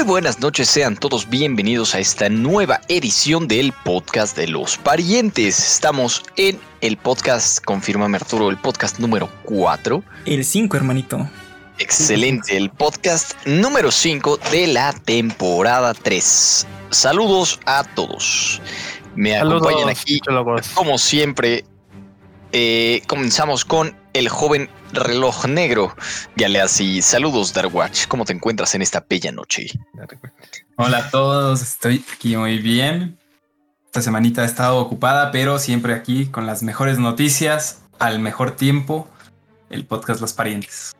Muy buenas noches, sean todos bienvenidos a esta nueva edición del podcast de los parientes. Estamos en el podcast, confírmame Arturo, el podcast número 4. El 5, hermanito. Excelente, el podcast número 5 de la temporada 3. Saludos a todos. Me Saludos, acompañan aquí, chologos. como siempre. eh, comenzamos con el joven reloj negro. Galeazzi, saludos, Darkwatch. ¿Cómo te encuentras en esta bella noche? Hola a todos, estoy aquí muy bien. Esta semanita he estado ocupada, pero siempre aquí con las mejores noticias, al mejor tiempo, el podcast Los Parientes.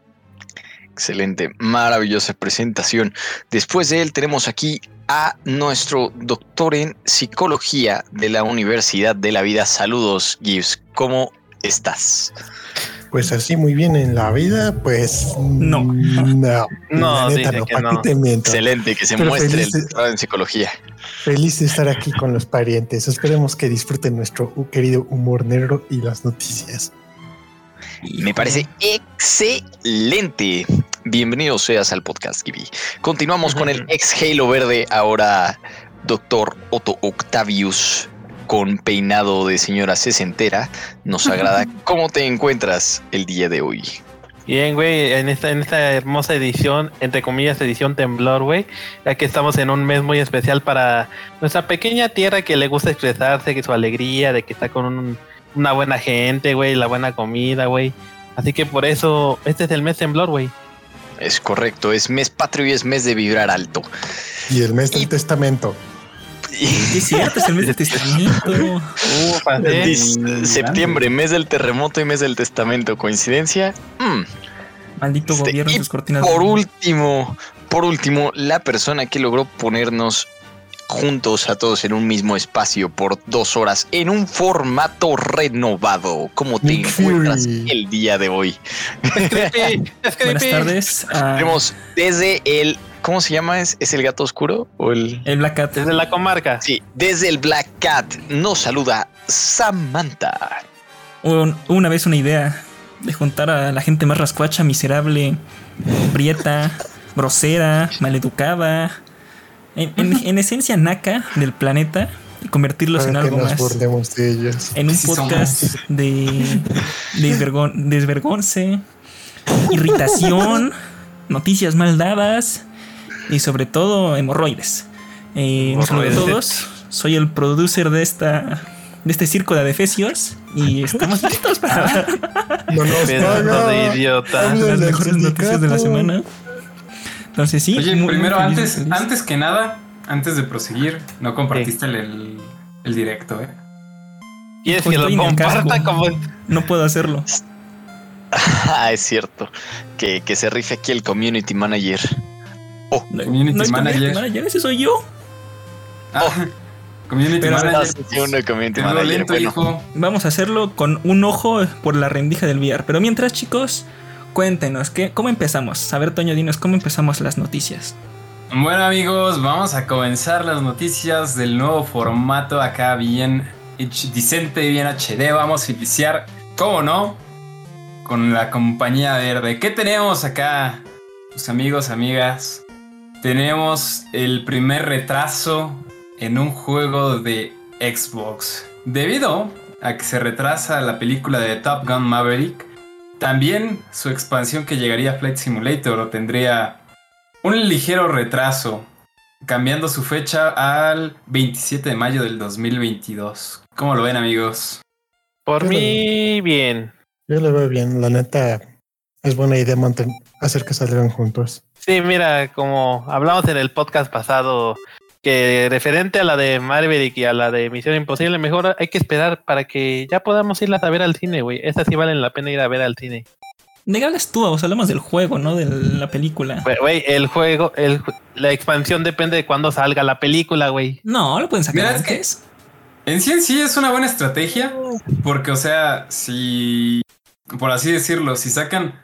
Excelente, maravillosa presentación. Después de él tenemos aquí a nuestro doctor en psicología de la Universidad de la Vida. Saludos, Gibbs. ¿Cómo estás? Pues así muy bien en la vida, pues No. no, No, la dice que ¿pa' qué no. te miento? Excelente, que se Pero muestre el feliz doctorado en psicología. Feliz de estar aquí con los parientes. Esperemos que disfruten nuestro querido humor negro y las noticias. Me parece excelente. Bienvenido seas al podcast, Gibi. Continuamos con el ex Halo verde, ahora doctor Otto Octavius, con peinado de señora sesentera. Nos agrada. ¿Cómo te encuentras el día de hoy? Bien, güey, en esta, en esta hermosa edición, entre comillas, edición temblor, güey, ya que estamos en un mes muy especial para nuestra pequeña tierra que le gusta expresarse, que su alegría, de que está con un- una buena gente, güey, la buena comida, güey. Así que por eso, este es el mes temblor, güey. Es correcto, es mes patrio y es mes de vibrar alto. Y el mes del Y- testamento. Sí, es cierto, es el mes de testamento. Uh, septiembre, mes del terremoto y mes del testamento. ¿Coincidencia? Mm. Maldito Este, gobierno, y sus cortinas. Por de- último, por último, la persona que logró ponernos juntos a todos en un mismo espacio por dos horas en un formato renovado. ¿Cómo te Nick encuentras Fury. el día de hoy? Buenas tardes. Tenemos desde el. ¿Cómo se llama? ¿Es, es el gato oscuro? ¿O el.? el Black Cat. Desde la comarca. Sí, desde el Black Cat nos saluda Samantha. Un- una vez una idea de juntar a la gente más rascuacha, miserable, prieta, grosera, maleducada. En, en- en esencia naca del planeta y convertirlos en Para algo nos más. burlemos de ellos. en un Sí podcast de, de desvergon- desvergonce, irritación, noticias mal dadas y sobre todo hemorroides. Eh, un saludo a todos. Soy el producer de esta de este circo de adefesios y estamos listos para No nos Pedazo paga. de idiota. Las mejores noticias de la semana. Entonces sí. Oye, muy- muy primero, feliz, antes, feliz. antes que nada, antes de proseguir, no compartiste el, el, el directo, ¿eh? ¿Quieres Pues que lo en el comparta como no puedo hacerlo. Ah, es cierto. Que, que se rife aquí el community manager. Oh, No, Community no es manager. community manager, ese soy yo. Ah, community Pero- manager. Sí, uno community manager. lento, Bueno, hijo. Vamos a hacerlo con un ojo por la rendija del VR. Pero mientras, chicos, cuéntenos, ¿qué, ¿cómo empezamos? A ver, Toño, dinos, ¿cómo empezamos las noticias? Bueno amigos, vamos a comenzar las noticias del nuevo formato acá bien decente, bien HD. Vamos a iniciar, ¿cómo no? Con la compañía verde. ¿Qué tenemos acá? Pues amigos, amigas. Tenemos el primer retraso en un juego de Xbox. Debido a que se retrasa la película de Top Gun Maverick, también su expansión que llegaría a Flight Simulator tendría un ligero retraso, cambiando su fecha al 27 de mayo del 2022. ¿Cómo lo ven, amigos? Por Yo lo mí, bien. Yo lo veo bien. La neta es buena idea hacer que salgan juntos. Sí, mira, como hablamos en el podcast pasado, que referente a la de Maverick y a la de Misión Imposible, mejor hay que esperar para que ya podamos irlas a ver al cine, güey. Esas sí valen la pena ir a ver al cine. ¿De qué hablas tú? O sea, hablamos del juego, ¿no? De la película. Güey, el juego, el, la expansión depende de cuándo salga la película, güey. No, lo pueden sacar Mira, es que- antes. En sí en sí es una buena estrategia, porque o sea, si, por así decirlo, si sacan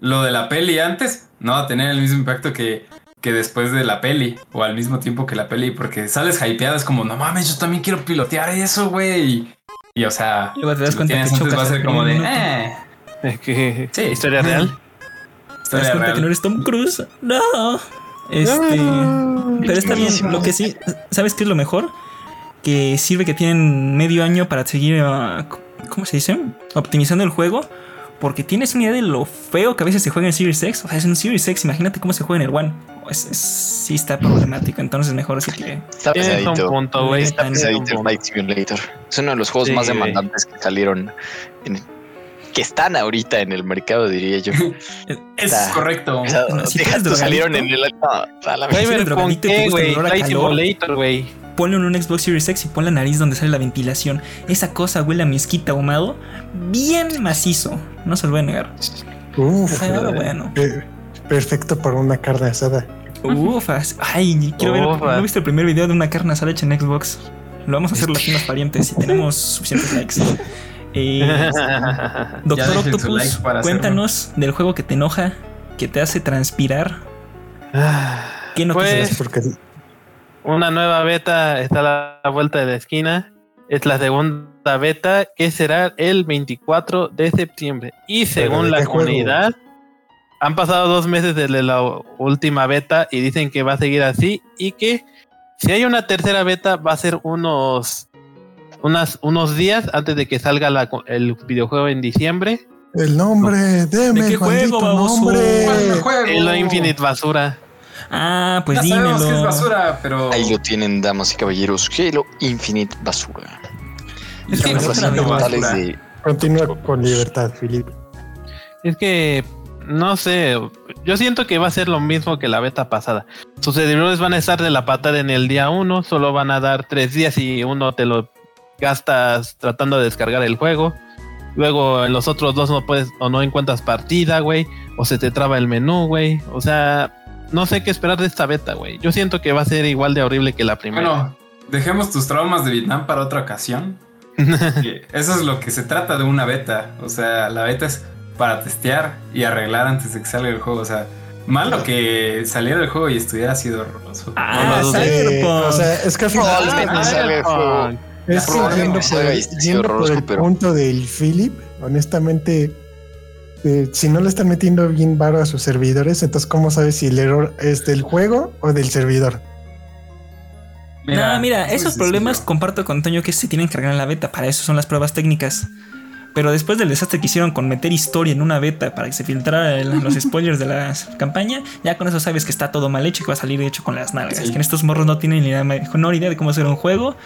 lo de la peli antes, no va a tener el mismo impacto que, que después de la peli, o al mismo tiempo que la peli, porque sales hypeado, es como, no mames, yo también quiero pilotear eso, güey. Y o sea, Luego te das cuenta que chocas va a ser como de, eh, Que- Sí. Historia real. Te das historia cuenta real. que no eres Tom Cruise. No. Este, Ah, pero está bien. Lo que sí, ¿sabes qué es lo mejor? Que sirve que tienen medio año para seguir, ah, ¿cómo se dice? Optimizando el juego. Porque tienes una idea de lo feo que a veces se juega en Series X. O sea, es en Series X, imagínate cómo se juega en el One. Es, es- sí está problemático, entonces mejor así que... Está Tienes un pesadito. punto, güey. Está un Pesadito. Flight Simulator. Es uno de los juegos Sí, más demandantes que salieron. en- que están ahorita en el mercado, diría yo. Es Está- correcto. O sea, No, si salieron en el. No, a la Cyberpunk, drogadicto y te ¿qué, gusta el güey? calor. Simulator, güey. Ponlo en un Xbox Series X y pon la nariz donde sale la ventilación. Esa cosa huele a mezquita ahumado. Bien macizo. No se lo voy a negar. Uf, Pero bueno. pe- perfecto para una carne asada. Ufas. Ay, quiero ver. ¿No viste el primer video de una carne asada hecha en Xbox? Lo vamos a hacer los finos parientes si tenemos suficientes likes. Eh, Doctor Octopus, like para cuéntanos del juego que te enoja, que te hace transpirar. ¿Qué noticias? Pues, Porque Una nueva beta está a la vuelta de la esquina. Es la segunda beta que será el 24 de septiembre. Y según ¿de la juego? comunidad, han pasado dos meses desde la última beta y dicen que va a seguir así y que si hay una tercera beta va a ser unos, unas, unos días antes de que salga la el videojuego en diciembre. el nombre, deme ¿De qué juego, nombre. ¿Cuál juego? Halo Infinite Basura. Ah, pues ya sabemos que es dímelo. basura, pero. Ahí lo tienen, damas y caballeros. Halo Infinite Basura. Es que basura. de. Continúa con libertad, Philip. Es que no sé, yo siento que va a ser lo mismo que la beta pasada. Sus servidores van a estar de la patada en el día uno, solo van a dar tres días y uno te lo gastas tratando de descargar el juego. Luego en los otros dos no puedes o no encuentras partida, güey, o se te traba el menú, güey. O sea, no sé qué esperar de esta beta, güey. Yo siento que va a ser igual de horrible que la primera. Bueno, dejemos tus traumas de Vietnam para otra ocasión. Que Eso es lo que se trata de una beta. O sea, la beta es para testear y arreglar antes de que salga el juego. O sea, malo que saliera el juego y estuviera sido horroroso. Ah, No, Cyberpunk. o sea, es que al final- Probablemente salga el juego. Es que yendo por, el- yendo por punto del Philip, honestamente, eh, si no le están metiendo bien varo a sus servidores, entonces ¿cómo sabes si el error es del juego o del servidor? no, mira, es muy esos problemas sencillo. comparto con Toño que se tienen que cargar en la beta. Para eso son las pruebas técnicas. Pero después del desastre que hicieron con meter historia en una beta para que se filtrara el- los spoilers de la campaña, ya con eso sabes que está todo mal hecho y que va a salir hecho con las nalgas. Sí. Que en estos morros no tienen ni la menor idea de cómo hacer un juego.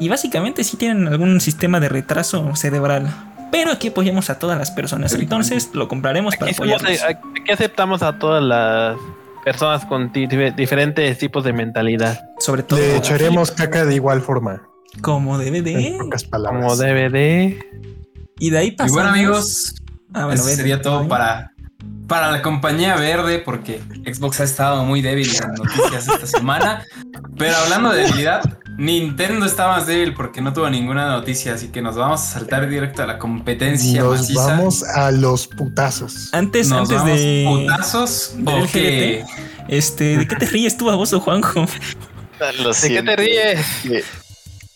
Y básicamente sí tienen algún sistema de retraso cerebral. Pero aquí apoyamos a todas las personas. Entonces lo compraremos para Aquí, somos- apoyarlos. aquí aceptamos a todas las personas con diferentes tipos de mentalidad. Sobre todo Le echaremos caca de igual forma. Como DVD. En pocas Como palabras. DVD. Y de ahí Y pasamos. bueno, amigos, Ah, bueno, eso sería todo para, para la compañía verde, porque Xbox ha estado muy débil en noticias esta semana. Pero hablando de debilidad, Nintendo está más débil porque no tuvo ninguna noticia, así que nos vamos a saltar directo a la competencia Nos maciza. vamos a los putazos. Antes, Nos antes vamos de. putazos qué? Este, ¿de qué te ríes tú, baboso Juanjo? Lo ¿De qué te ríes?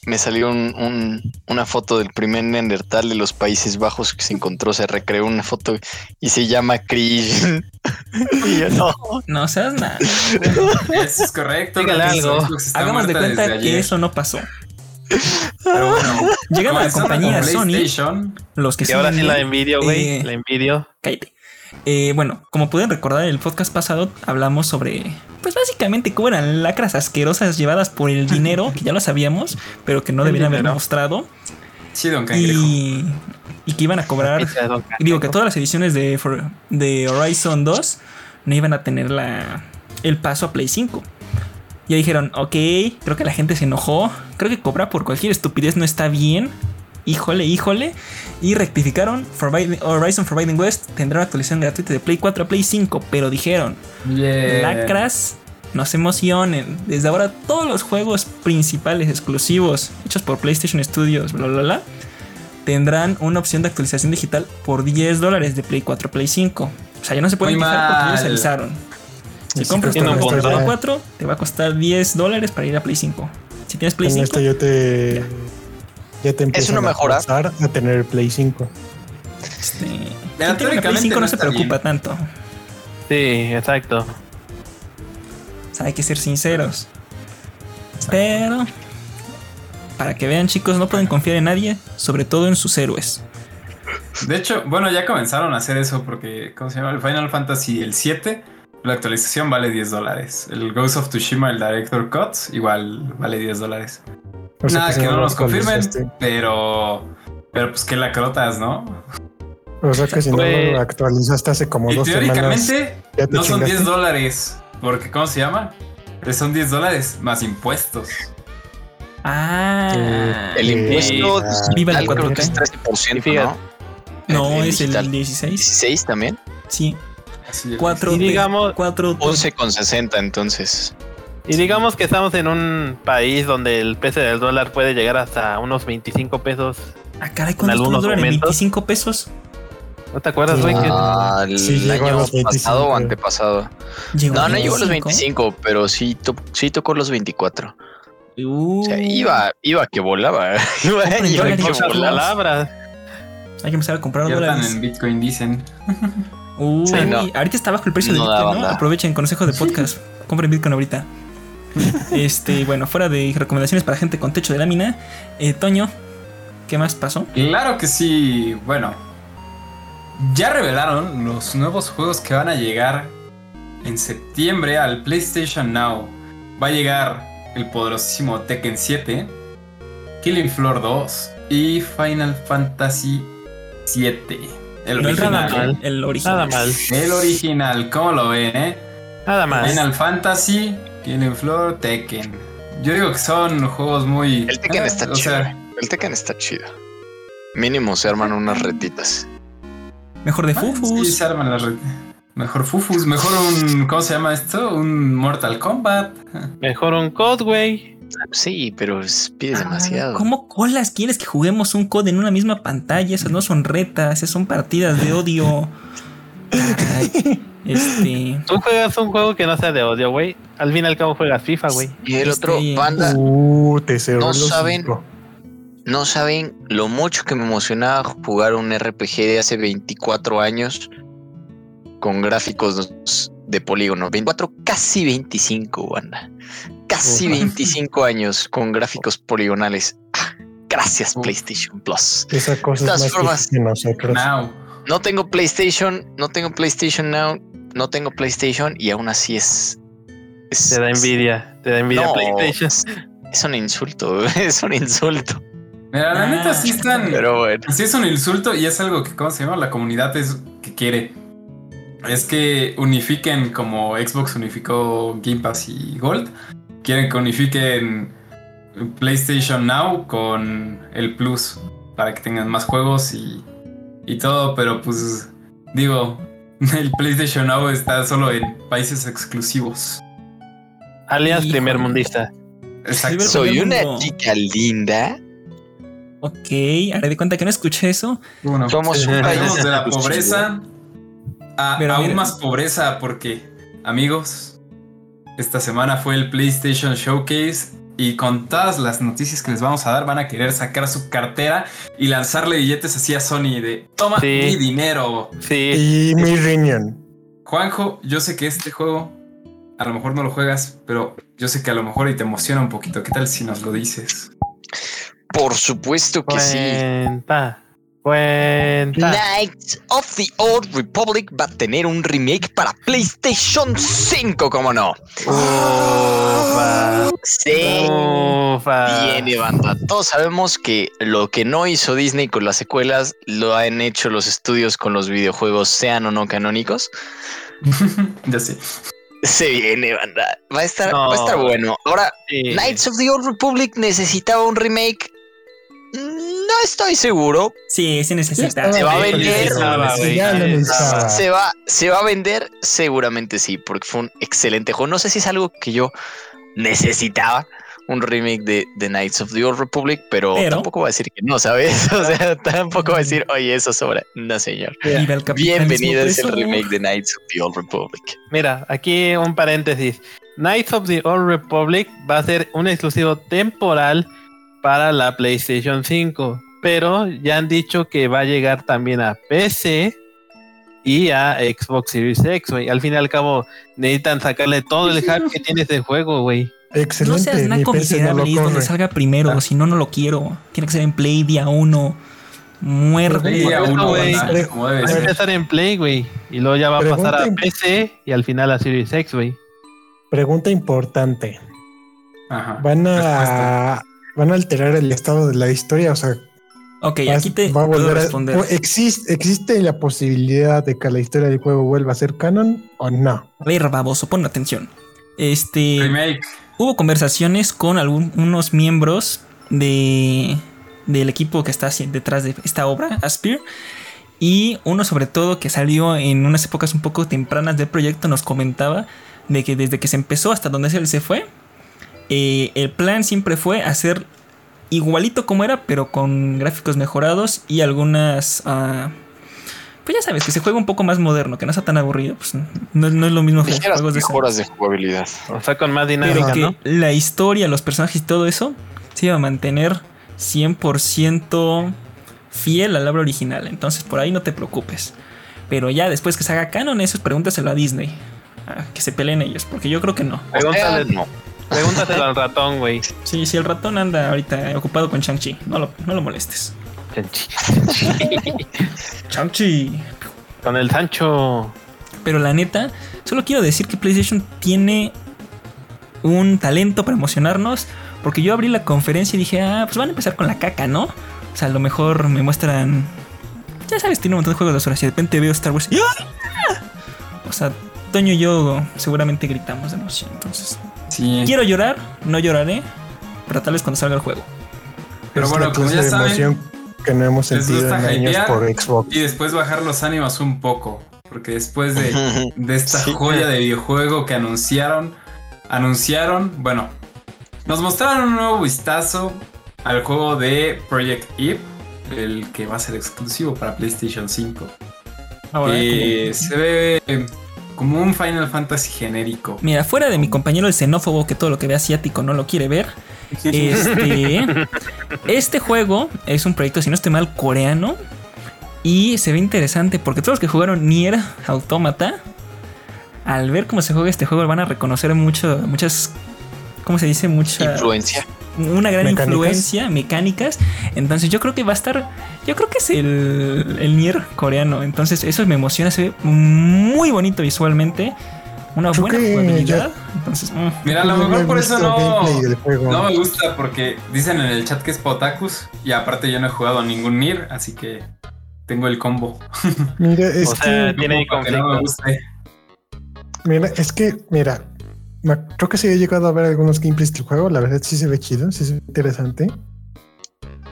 Me salió un- un- una foto del primer Neandertal de los Países Bajos que se encontró, se recreó una foto y se llama Krish. y yo no. No seas nada. Eso es correcto. Dígale algo. Hagamos de cuenta que ayer. eso no pasó. Pero bueno, Llegando a la compañía Sony, los que Y ahora sí la envidio, güey. eh, La envidio. Cállate. Eh, bueno, como pueden recordar, en el podcast pasado hablamos sobre, pues básicamente, cómo eran lacras asquerosas llevadas por el dinero, que ya lo sabíamos, pero que no debían haber mostrado. sí, don Cangrejo. Y, y que iban a cobrar digo que todas las ediciones de, For- de Horizon 2 no iban a tener la, el paso a Play 5. Ya dijeron, ok, creo que la gente se enojó. Creo que cobrar por cualquier estupidez no está bien. Híjole, híjole. Y rectificaron. Forbidden- Horizon Forbidden West tendrá una actualización gratuita de Play 4 a Play 5. Pero dijeron, Yeah. lacras, no se emocionen. Desde ahora todos los juegos principales exclusivos hechos por PlayStation Studios, bla, bla, bla, tendrán una opción de actualización digital por 10 dólares de Play 4 a Play 5. O sea, ya no se pueden quejar porque mal. avisaron. Si Sí, compras tu Play punto. 4, te va a costar 10 dólares para ir a Play 5. Si tienes Play Con 5, esto yo te. Ya te empiezan una a mejora. forzar a tener Play 5. este, quien tiene una Play teóricamente 5 no no se preocupa bien. tanto. Sí, exacto. O sea, hay que ser sinceros. Pero, para que vean chicos, no pueden confiar en nadie, sobre todo en sus héroes. De hecho, bueno, ya comenzaron a hacer eso porque, ¿cómo se llama? El Final Fantasy el 7, la actualización vale 10 dólares. El Ghost of Tsushima, el Director Cut, igual vale 10 dólares. Sea Nada, si que no nos confirmen, actualizaste. pero, pero pues que la crotas, ¿no? O sea que si no Pues- lo actualizaste hace como Y dos semanas. teóricamente ya te no son chingaste. 10 dólares, porque, ¿cómo se llama? Pero son 10 dólares más impuestos. Ah, El Eh, impuesto ah, Viva 4K. que es 13%, Y fíjate. ¿no? no, es el 16. 16 también. Sí, Así es. 4 Y digamos- 4 11,60 entonces. Y digamos que estamos en un país donde el precio del dólar puede llegar hasta unos 25 pesos. Ah, caray, ¿cuánto el algunos dólar? ¿En momentos. 25 pesos? ¿No te acuerdas, güey? Ah, el Sí, año los 25. pasado o antepasado. Llegó No, a no llegó a los 25. 25, pero sí, to- sí tocó los 24. Uh, O sea, iba, iba que volaba. Iba, iba que volaba. Hay que empezar a comprar dólares. en Bitcoin, dicen. Uy, Sí, no. ahorita está bajo el precio de No da Bitcoin, ¿no? Aprovechen, consejo de podcast. Compren Bitcoin ahorita. Este, bueno, fuera de recomendaciones para gente con techo de lámina, eh, Toño, ¿qué más pasó? Claro que sí. Bueno, ya revelaron los nuevos juegos que van a llegar en septiembre al PlayStation Now. Va a llegar el poderosísimo Tekken 7, Killing Floor 2 y Final Fantasy 7. El No el nada original. mal. el original. Nada mal. El original, ¿cómo lo ven, eh? Nada más. Final Fantasy, Killing Floor, Tekken. Yo digo que son juegos muy. El Tekken eh, está chido. sea, El Tekken está chido. Mínimo se arman unas retitas. Mejor de Ah, Fufus. Sí, se arman las red- Mejor Fufus, mejor un. ¿Cómo se llama esto? Un Mortal Kombat. Mejor un COD, güey. Sí, pero es- pides Ah, demasiado. ¿Cómo colas quieres que juguemos un COD en una misma pantalla? Esas no son retas, esas son partidas de odio. Ay, este. Tú juegas un juego que no sea de odio, güey. Al fin y al cabo juegas FIFA, güey. Y el otro, Este- banda, Uh, te cerró No saben. no saben lo mucho que me emocionaba jugar un RPG de hace 24 años con gráficos de polígono. 24, casi 25, banda. Casi Ujú. 25 años con gráficos poligonales. Ah, Gracias. PlayStation Plus. Esa cosa De todas es más formas- difícil que nosotros. Now. No tengo PlayStation, no tengo PlayStation Now, no tengo PlayStation y aún así es. es- Te da es- envidia. Te da envidia No, PlayStation. es, es un insulto, es un insulto. Mira, la Ah, neta sí están. Pero bueno. Sí es un insulto y es algo que, ¿cómo se llama? La comunidad es que quiere. Es que unifiquen como Xbox unificó Game Pass y Gold. Quieren que unifiquen PlayStation Now con el Plus para que tengan más juegos y, y todo, pero pues digo, el PlayStation Now está solo en países exclusivos. Alias Híjole. primer mundista. Exacto. Soy una mundo. chica linda. Ok, haré de cuenta que no escuché eso. Bueno, Somos un Ajá. país de la pobreza a Pero aún mira. más pobreza porque, amigos, esta semana fue el PlayStation Showcase y con todas las noticias que les vamos a dar van a querer sacar su cartera y lanzarle billetes así a Sony de toma Sí. mi dinero. Sí. Y mi riñón. Juanjo, yo sé que este juego a lo mejor no lo juegas, pero yo sé que a lo mejor y te emociona un poquito. ¿Qué tal si nos lo dices? Por supuesto que sí. Cuenta. Knights of the Old Republic va a tener un remake para PlayStation 5, ¿cómo no? Ufa. Sí. Ufa. Viene banda. Todos sabemos que lo que no hizo Disney con las secuelas lo han hecho los estudios con los videojuegos, sean o no canónicos. ya sé. Se viene, banda. Va a estar, No. va a estar bueno. Ahora, Sí. Knights of the Old Republic necesitaba un remake. No estoy seguro. Sí, sí necesita. Se va a vender. Se va, se va a vender, seguramente sí, porque fue un excelente juego. No sé si es algo que yo necesitaba, un remake de, de Knights of the Old Republic, pero, Pero- tampoco va a decir que no, ¿sabes? O sea, tampoco va a decir, oye, eso sobra. No, señor. Bienvenido es el opresor. remake de Knights of the Old Republic. Mira, aquí un paréntesis. Knights of the Old Republic va a ser un exclusivo temporal para la PlayStation 5, pero ya han dicho que va a llegar también a PC y a Xbox Series X, güey. Al fin y al cabo, necesitan sacarle todo el hype que tiene ese juego, güey. Excelente. No seas naco no miserable es donde salga primero, Ah. si no, no lo quiero. Tiene que ser en Play día uno. Muerto. Sí, Por a eso, uno, güey. Va a empezar en Play, güey. Y luego ya va a pasar a Pregunta- PC y al final a Series X, güey. Pregunta importante. Ajá. ¿Van Respuesta. a, ¿Van a alterar el estado de la historia? O sea, Ok, vas- aquí te va a puedo volver a- responder. o ¿existe, ¿Existe la posibilidad de que la historia del juego vuelva a ser canon o no? A ver, baboso, pon atención. Este. Remake. Hubo conversaciones con algunos miembros de, del equipo que está detrás de esta obra, Aspire. Y uno sobre todo que salió en unas épocas un poco tempranas del proyecto nos comentaba de que desde que se empezó hasta donde él se fue, eh, el plan siempre fue hacer igualito como era, pero con gráficos mejorados y algunas... ah, pues ya sabes, que se juega un poco más moderno, que no sea tan aburrido. Pues no, no es lo mismo que juegos de mejoras de jugabilidad. O sea, con más pero dinámica, que ¿no? la historia, los personajes y todo eso se iba a mantener 100% fiel al obra original. Entonces por ahí no te preocupes. Pero ya después que se haga canon, eso pregúntaselo a Disney. Que se peleen ellos, porque yo creo que no. Pregúntale- no. Pregúntaselo al ratón, güey. Sí, si el ratón anda ahorita ocupado con Shang-Chi, no lo, no lo molestes. Shang-Chi. Con el Sancho. Pero la neta, solo quiero decir que PlayStation tiene un talento para emocionarnos. Porque yo abrí la conferencia y dije, ah, pues van a empezar con la caca, ¿no? O sea, a lo mejor me muestran. Ya sabes, tiene un montón de juegos de horas y de repente veo Star Wars y ¡ah! O sea, Toño y yo seguramente gritamos de emoción. Entonces, Sí. quiero llorar, no lloraré, pero tal vez cuando salga el juego. Pero Es bueno, la como ya de saben, emoción que no hemos sentido en años hypear por Xbox. Y después bajar los ánimos un poco. Porque después de, de esta Sí. joya de videojuego que anunciaron, anunciaron, bueno, nos mostraron un nuevo vistazo al juego de Project Eve, el que va a ser exclusivo para PlayStation 5. Ahora, Eh, se ve como un Final Fantasy genérico. Mira, fuera de mi compañero el xenófobo que todo lo que ve asiático no lo quiere ver. Este, este juego es un proyecto, si no estoy mal, coreano. Y se ve interesante porque todos los que jugaron Nier Automata, al ver cómo se juega este juego, van a reconocer mucho, muchas. ¿Cómo se dice? Mucha. Influencia. Una gran Mecánicas. influencia, mecánicas. Entonces yo creo que va a estar. Yo creo que es el, el Nier coreano. Entonces eso me emociona. Se ve muy bonito visualmente. Una Creo buena jugabilidad. Entonces, mm. Mira, a lo mejor por eso no, no me gusta porque dicen en el chat que es Potakus y aparte yo no he jugado a ningún Nier, así que tengo el combo. Mira, es O sea, que, tiene que no me guste. mira, es que, mira, creo que sí he llegado a ver algunos gameplays del juego. La verdad sí se ve chido, sí se ve interesante.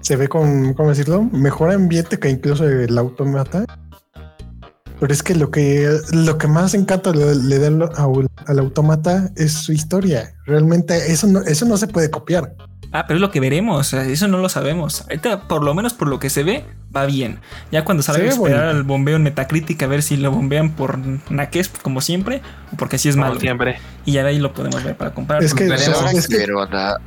Se ve con, ¿cómo decirlo? Mejor ambiente que incluso el automata. Pero es que lo que lo que más encanto le, le da al- al automata es su historia. Realmente eso no, eso no se puede copiar. Ah, pero es lo que veremos. o eso no lo sabemos. Ahorita, por lo menos por lo que se ve, va bien. Ya cuando salga ve esperar bonito. al bombeo en Metacritic a ver si lo bombean por naques, como siempre, o porque así es Como malo. siempre. Y ya de ahí lo podemos ver para comparar. Es que, veremos. es que Pero la,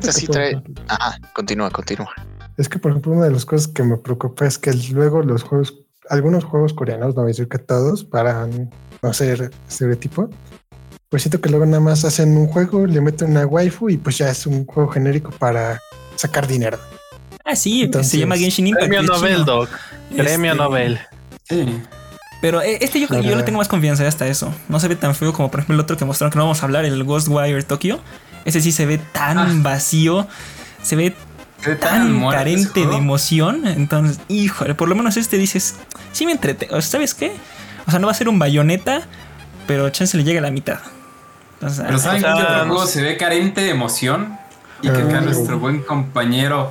que, sí trae- Ajá, continúa, continúa. Es que, por ejemplo, una de las cosas que me preocupa es que luego los juegos, algunos juegos coreanos, no voy a decir que todos, para no ser estereotipo, pues siento que luego nada más hacen un juego, le meten una waifu y pues ya es un juego genérico para sacar dinero. Ah, sí, Entonces, se llama Genshin Impact. Premio Nobel, chino. Doc. Premio Este, Nobel. Sí. Pero eh, este yo, yo le tengo más confianza hasta eso. No se ve tan feo como por ejemplo el otro que mostraron que no vamos a hablar, el Ghostwire Tokyo. Ese sí se ve tan Ah. vacío. Se ve tan carente de emoción. Entonces, híjole, por lo menos este dices, sí me entrete. o sea, ¿Sabes qué? O sea, no va a ser un bayoneta, pero chance le llega a la mitad. Entonces, Pero ¿saben O sea, qué otro juego se ve carente de emoción? Y que acá nuestro buen compañero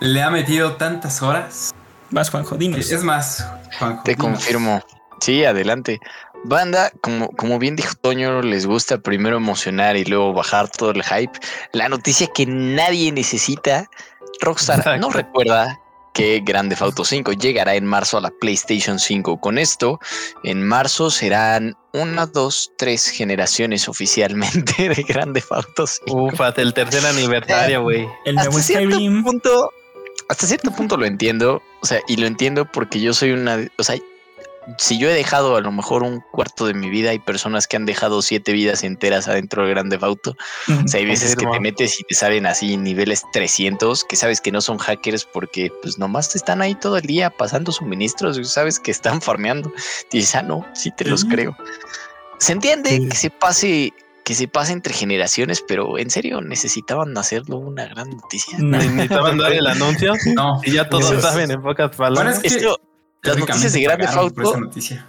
le ha metido tantas horas. vas, Juanjo, dinos. Es más, Juanjo, Te dinos. confirmo. Sí, adelante. Banda, como, como bien dijo Toño, les gusta primero emocionar y luego bajar todo el hype. La noticia que nadie necesita, Rockstar Exacto. no recuerda que Grand Theft Auto 5 llegará en marzo a la PlayStation 5. Con esto, en marzo serán una, dos, tres generaciones oficialmente de Grand Theft Auto 5. Ufas, el tercer aniversario, güey. El nuevo Hasta cierto punto, hasta cierto punto lo entiendo. O sea, y lo entiendo porque yo soy una. O sea, si yo he dejado a lo mejor un cuarto de mi vida, hay personas que han dejado siete vidas enteras adentro del Grande Auto. O sea, hay veces que te metes y te salen así niveles 300, que sabes que no son hackers porque pues nomás están ahí todo el día pasando suministros y sabes que están farmeando. Y dices, ah, no, sí te los creo. Se entiende Sí. que se pase, que se pase entre generaciones, pero en serio necesitaban hacerlo una gran noticia. Necesitaban dar el anuncio No. y ya todos saben en pocas Bueno, palabras. es que Esto- las noticias de Grande pagaron por Auto esa noticia.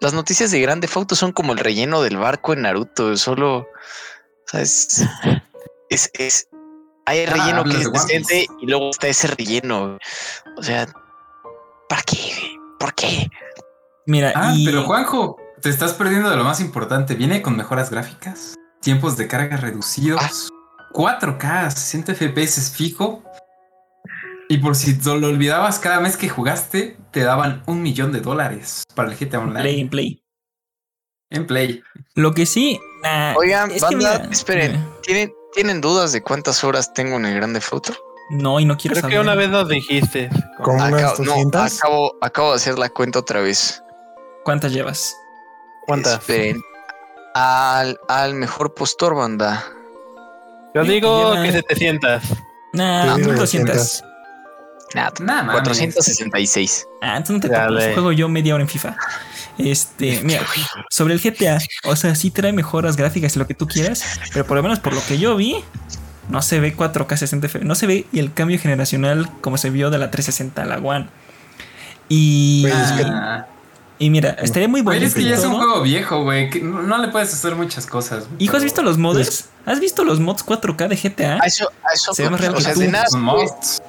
las noticias de Grande son como el relleno del barco en Naruto, solo, o sea, es, es, es- hay el Ah, relleno que es decente y luego está ese relleno. O sea, ¿para qué? ¿Por qué? Mira, Ah, y pero Juanjo, te estás perdiendo de lo más importante. Viene con mejoras gráficas, tiempos de carga reducidos, 4K, 60 FPS fijo. Y por si te lo olvidabas, cada mes que jugaste te daban un millón de dólares para el GTA Online play en play. en Play. Lo que sí, nah, Oigan, es que banda, mira, esperen, dime. ¿tienen, ¿tienen dudas de cuántas horas tengo en el Grande Auto? No, y no quiero Creo saber. que una vez nos dijiste. Unas Acabo, no, 200. acabo, acabo de hacer la cuenta otra vez. ¿Cuántas llevas? ¿Cuántas? Esperen. Al, al mejor postor, banda. Yo digo que 700. Nah, Te digo 200. 200. Nada, Nada más. 466. Ah, entonces no te topas. Juego yo media hora en FIFA. Este, mira, sobre el GTA, o sea, sí trae mejoras gráficas y lo que tú quieras, pero por lo menos por lo que yo vi, no se ve 4K 60 FPS, no se ve el cambio generacional como se vio de la 360 a la One. Y, Pues es que- y mira, estaría muy güey, bonito. es que ya es un juego viejo, güey. No, no le puedes hacer muchas cosas. Hijo, ¿has pero- visto los mods? ¿Has visto los mods 4K de GTA? A eso, a eso, Se ve más real o sea, de nada, mods.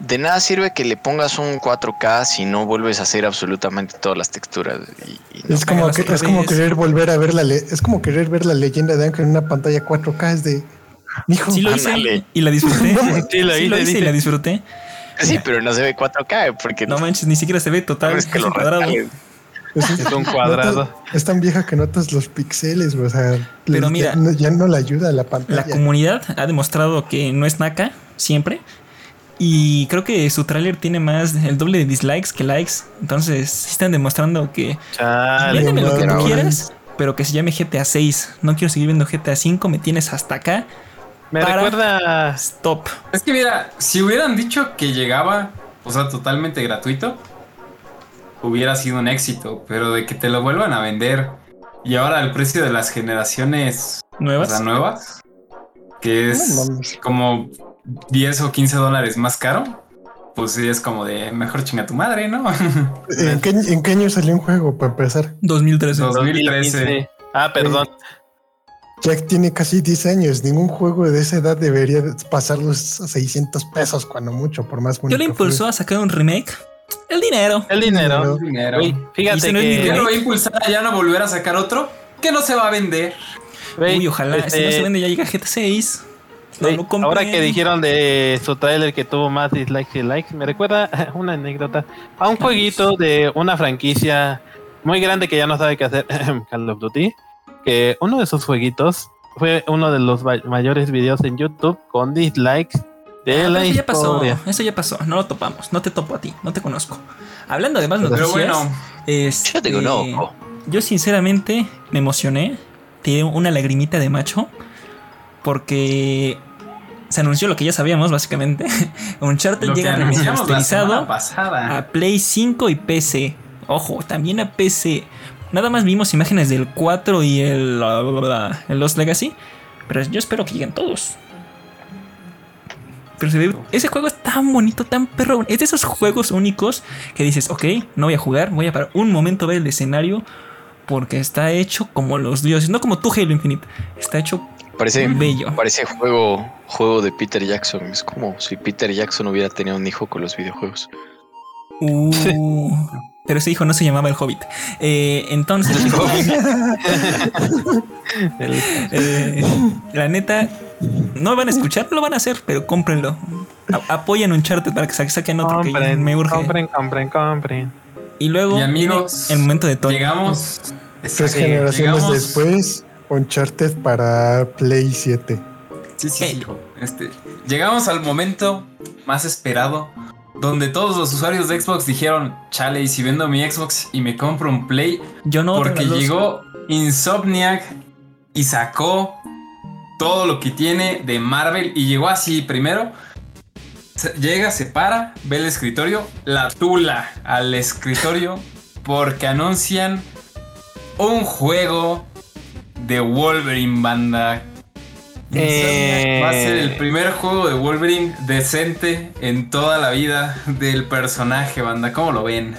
De nada sirve que le pongas un 4K si no vuelves a hacer absolutamente todas las texturas. Y, y no. Es como, que, es como querer volver a ver la le- es como querer ver la leyenda de Ángel en una pantalla 4K es de mijo. Sí lo hice y la disfruté. Sí, lo Sí hice, lo hice y la disfruté. Sí, pero no se ve 4K porque No manches, ni siquiera se ve total. es que es lo un cuadrado. Es un cuadrado. notas- es tan vieja que notas los píxeles, o sea, Pero les- mira, ya, no- ya no le ayuda a la La pantalla. comunidad ha demostrado que no es naca siempre. Y creo que su tráiler tiene más el doble de dislikes que likes. Entonces sí están demostrando que Chale. véndeme lo que tú quieras, pero que se llame GTA 6. No quiero seguir viendo GTA 5, me tienes hasta acá. Me para- recuerda. Stop. Es que mira, si hubieran dicho que llegaba, o sea, totalmente gratuito, hubiera sido un éxito, pero de que te lo vuelvan a vender y ahora el precio de las generaciones o Nuevas. sea, nuevas, que es No como 10 o 15 dólares más caro, pues sí es como de mejor chinga tu madre, ¿no? ¿En qué, en qué año salió un juego para empezar? 2013. Dos. 2013. 2015. Ah, perdón. Jack tiene casi 10 años. Ningún juego de esa edad debería pasar los 600 pesos, cuando mucho, por más Yo bonito. le impulsó a sacar un remake. El dinero. El dinero. Dinero. Güey, Y fíjate si no que. ¿Qué lo va a impulsar a ya no volver a sacar otro? Que no se va a vender. Uy, ojalá. Si no este, se vende, ya llega GTA 6. No güey, lo compren. ahora que dijeron de su trailer que tuvo más dislikes y likes, me recuerda una anécdota a un jueguito de una franquicia muy grande que ya no sabe qué hacer, Call of Duty, que uno de sus jueguitos fue uno de los ma- mayores videos en YouTube con dislikes de Ah, la eso ya pasó. Eso ya pasó. No lo topamos. No te topo a ti. No te conozco. Hablando de más Pero noticias. bueno, este, Yo te conozco. Yo sinceramente me emocioné. Tiré una lagrimita de macho. Porque se anunció lo que ya sabíamos, básicamente. Uncharted lo llega remasterizado a Play 5 y PC. Ojo, también a PC. Nada más vimos imágenes del 4 y el, el Lost Legacy. Pero yo espero que lleguen todos. Pero se ve- ese juego es tan bonito, tan perro. Es de esos juegos únicos que dices, ok, no voy a jugar, voy a para un momento ver el escenario. Porque está hecho como los dioses, no como tu Halo Infinite. Está hecho Parece, bello. parece juego, juego de Peter Jackson. Es como si Peter Jackson hubiera tenido un hijo con los videojuegos. Uh, pero ese hijo no se llamaba el Hobbit. Eh, entonces, El- Eh, la neta, no van a escuchar, no lo van a hacer, pero cómprenlo. A- apoyen Uncharted para que sa- saquen otro que compren, me urge. compren, compren, compren. Y luego Y amigos, el momento de todo. Llegamos. Tres generaciones llegamos- después, Uncharted para Play 7. Sí, sí, sí. Este, llegamos al momento más esperado donde todos los usuarios de Xbox dijeron, chale, y si vendo mi Xbox y me compro un Play, Yo no. porque llegó Insomniac y sacó todo lo que tiene de Marvel y llegó así primero. Llega, se para, ve el escritorio, la tula al escritorio porque anuncian un juego de Wolverine banda. Eh. Va a ser el primer juego de Wolverine decente en toda la vida del personaje, banda. ¿Cómo lo ven?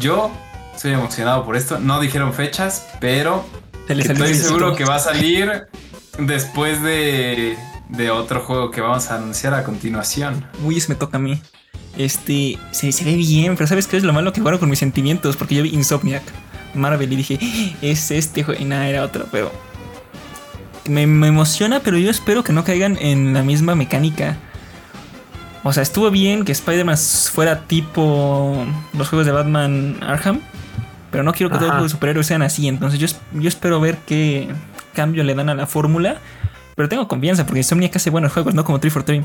Yo estoy emocionado por esto. No dijeron fechas, pero estoy seguro que va a salir después de, de otro juego que vamos a anunciar a continuación. Uy, eso me toca a mí. Este, se, se ve bien, pero ¿sabes qué es lo malo que jugaron con mis sentimientos? Porque yo vi Insomniac, Marvel, y dije, "Ah, es este juego, y nada, era otro, pero. Me, me emociona, pero yo espero que no caigan en la misma mecánica. O sea, estuvo bien que Spider-Man fuera tipo los juegos de Batman Arkham, pero no quiero que todos los Ajá. juegos de superhéroes sean así. Entonces, yo, es- yo espero ver qué cambio le dan a la fórmula. Pero tengo confianza porque Insomniac hace buenos juegos, no como 343.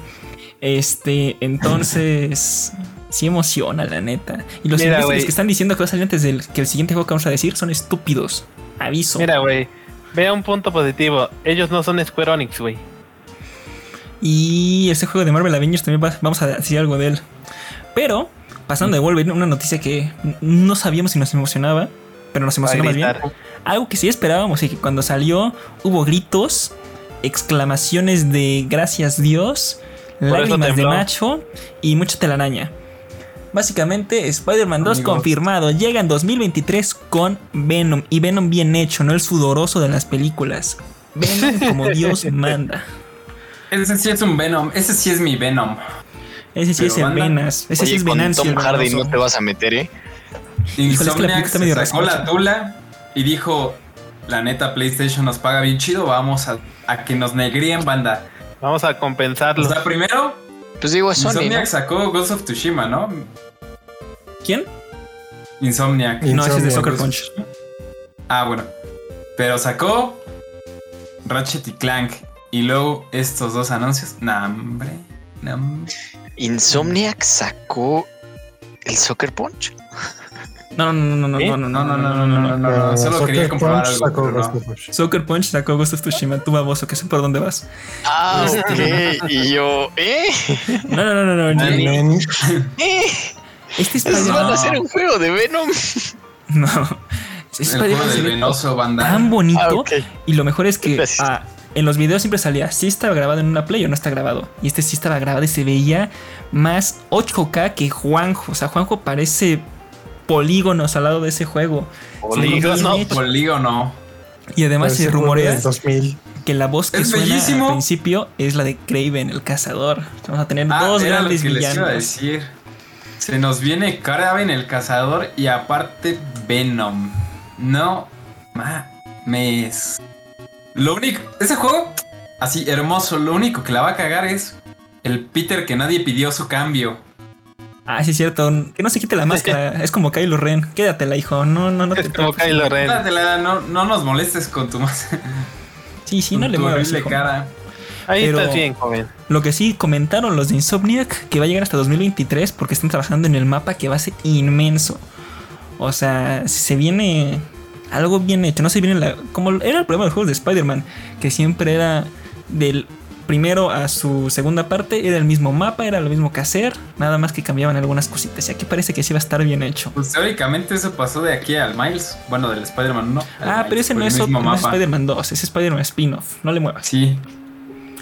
Este, entonces. sí emociona, la neta. Y los Mira, que están diciendo que va a salir antes del que el siguiente juego que vamos a decir son estúpidos. Aviso. Mira, güey. Vea un punto positivo. Ellos no son Square Enix, güey. Y ese juego de Marvel Avengers también va- vamos a decir algo de él. Pero, pasando de Wolverine, una noticia que no sabíamos si nos emocionaba, pero nos emocionó más bien. Algo que sí esperábamos y que cuando salió hubo gritos, exclamaciones de gracias Dios, lágrimas de macho y mucha telaraña. Básicamente, Spider-Man 2 Amigos. confirmado. Llega en 2023 con Venom. Y Venom bien hecho, no el sudoroso de las películas. Venom como Dios manda. Ese sí es un Venom. Ese sí es mi Venom. Ese sí Pero es el banda, Venas. Ese sí es Venancio. Tom Hardy no te vas a meter, ¿eh? Híjole, es que la Insomniac está medio se sacó la tula y dijo, la neta PlayStation nos paga bien chido, vamos a, a que nos negríen banda. Vamos a compensarlo. O sea, primero, Pues digo, es Sony, ¿no? Insomniac sacó Ghost of Tsushima, ¿no? ¿Quién? Insomniac. Y- No, ese es de. Soccer Punch. Ah, bueno. Pero sacó Ratchet y Clank. Y luego estos dos anuncios. Nah, hombre. nah, hombre. Insomniac sacó el Soccer Punch. No, no, no, no, ¿Eh? no, no, No, no, no, no, no, no, no. Ah, Solo Soccer quería comprobar Punch algo. Soccer Punch sacó Ghost of Tsushima, tú baboso, que sé por dónde vas. Ah, ok. y yo, ¿eh? No, no, no, no, no. ¿Eh? Este ¿Esos van Spider-Man. a hacer un juego de Venom? No. Este El juego Spider-Man tan bonito. Ah. Y lo mejor es que ah, en los videos siempre salía si estaba grabado en una play o no está grabado. Y este sí estaba grabado y se veía más 8K que Juanjo. O sea, Juanjo parece polígonos al lado de ese juego. Polígono. Polígono. Y además se rumorea del 2000. que la voz que Es suena bellísimo. al principio es la de Craven, el cazador. Vamos a tener Ah, dos era lo grandes que les iba a villanos. decir. Se nos viene Kraven el cazador y aparte Venom. No mames. Lo único. Ese juego, así hermoso. Lo único que la va a cagar es el Peter que nadie pidió su cambio. Ah, sí, es cierto. Que no se quite la máscara. es como Kylo Ren. Quédatela, hijo. No, no, no te Es como. Kylo Ren. Espératela, no, no nos molestes con tu más. Sí, sí, no le muevas. cara. Ahí Pero- estás bien, joven. Lo que sí comentaron los de Insomniac que va a llegar hasta 2023 porque están trabajando en el mapa que va a ser inmenso. O sea, se viene algo bien hecho. No se viene la. Como era el problema de los juegos de Spider-Man, que siempre era del primero a su segunda parte, era el mismo mapa, era lo mismo que hacer, nada más que cambiaban algunas cositas. Y aquí parece que sí va a estar bien hecho. Pues teóricamente eso pasó de aquí al Miles. Bueno, del Spider-Man 1. al Ah, pero ese no es, otro, no es. Spider-Man 2, es Spider-Man spin-off. No le muevas. Sí,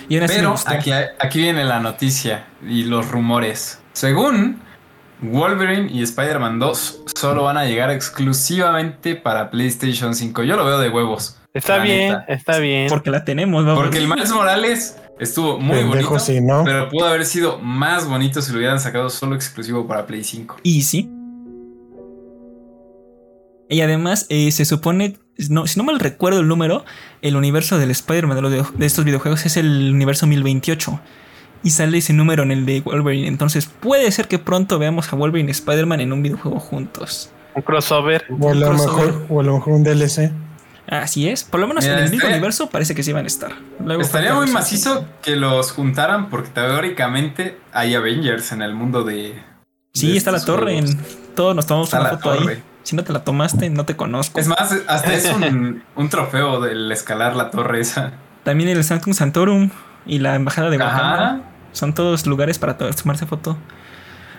Y Pero aquí, aquí viene la noticia y los rumores. Según Wolverine y Spider-Man 2 solo van a llegar exclusivamente para PlayStation 5. Yo lo veo de huevos. Está bien, neta. está bien. Porque la tenemos, vamos. Porque el Miles Morales estuvo muy Pendejo, bonito, sí, ¿no? pero pudo haber sido más bonito si lo hubieran sacado solo exclusivo para Play 5. Y sí. Y además, eh, se supone, no, si no mal recuerdo el número, el universo del Spider-Man de, los video- de estos videojuegos es el universo 1028. Y sale ese número en el de Wolverine. Entonces puede ser que pronto veamos a Wolverine y Spider-Man en un videojuego juntos. Un crossover. O a lo crossover. mejor, o a lo mejor un DLC. Así es. Por lo menos Mira, en el mismo universo parece que sí van a estar. Luego Estaría muy macizo que los juntaran porque teóricamente hay Avengers en el mundo de, Sí, de está la torre. juegos. En, todos nos tomamos Está una la foto ahí. Si no te la tomaste, no te conozco. Es más, hasta es un, un trofeo del escalar la torre esa. También el Sanctum Santorum y la embajada de Wakanda. Ajá. Son todos lugares para to- tomarse foto.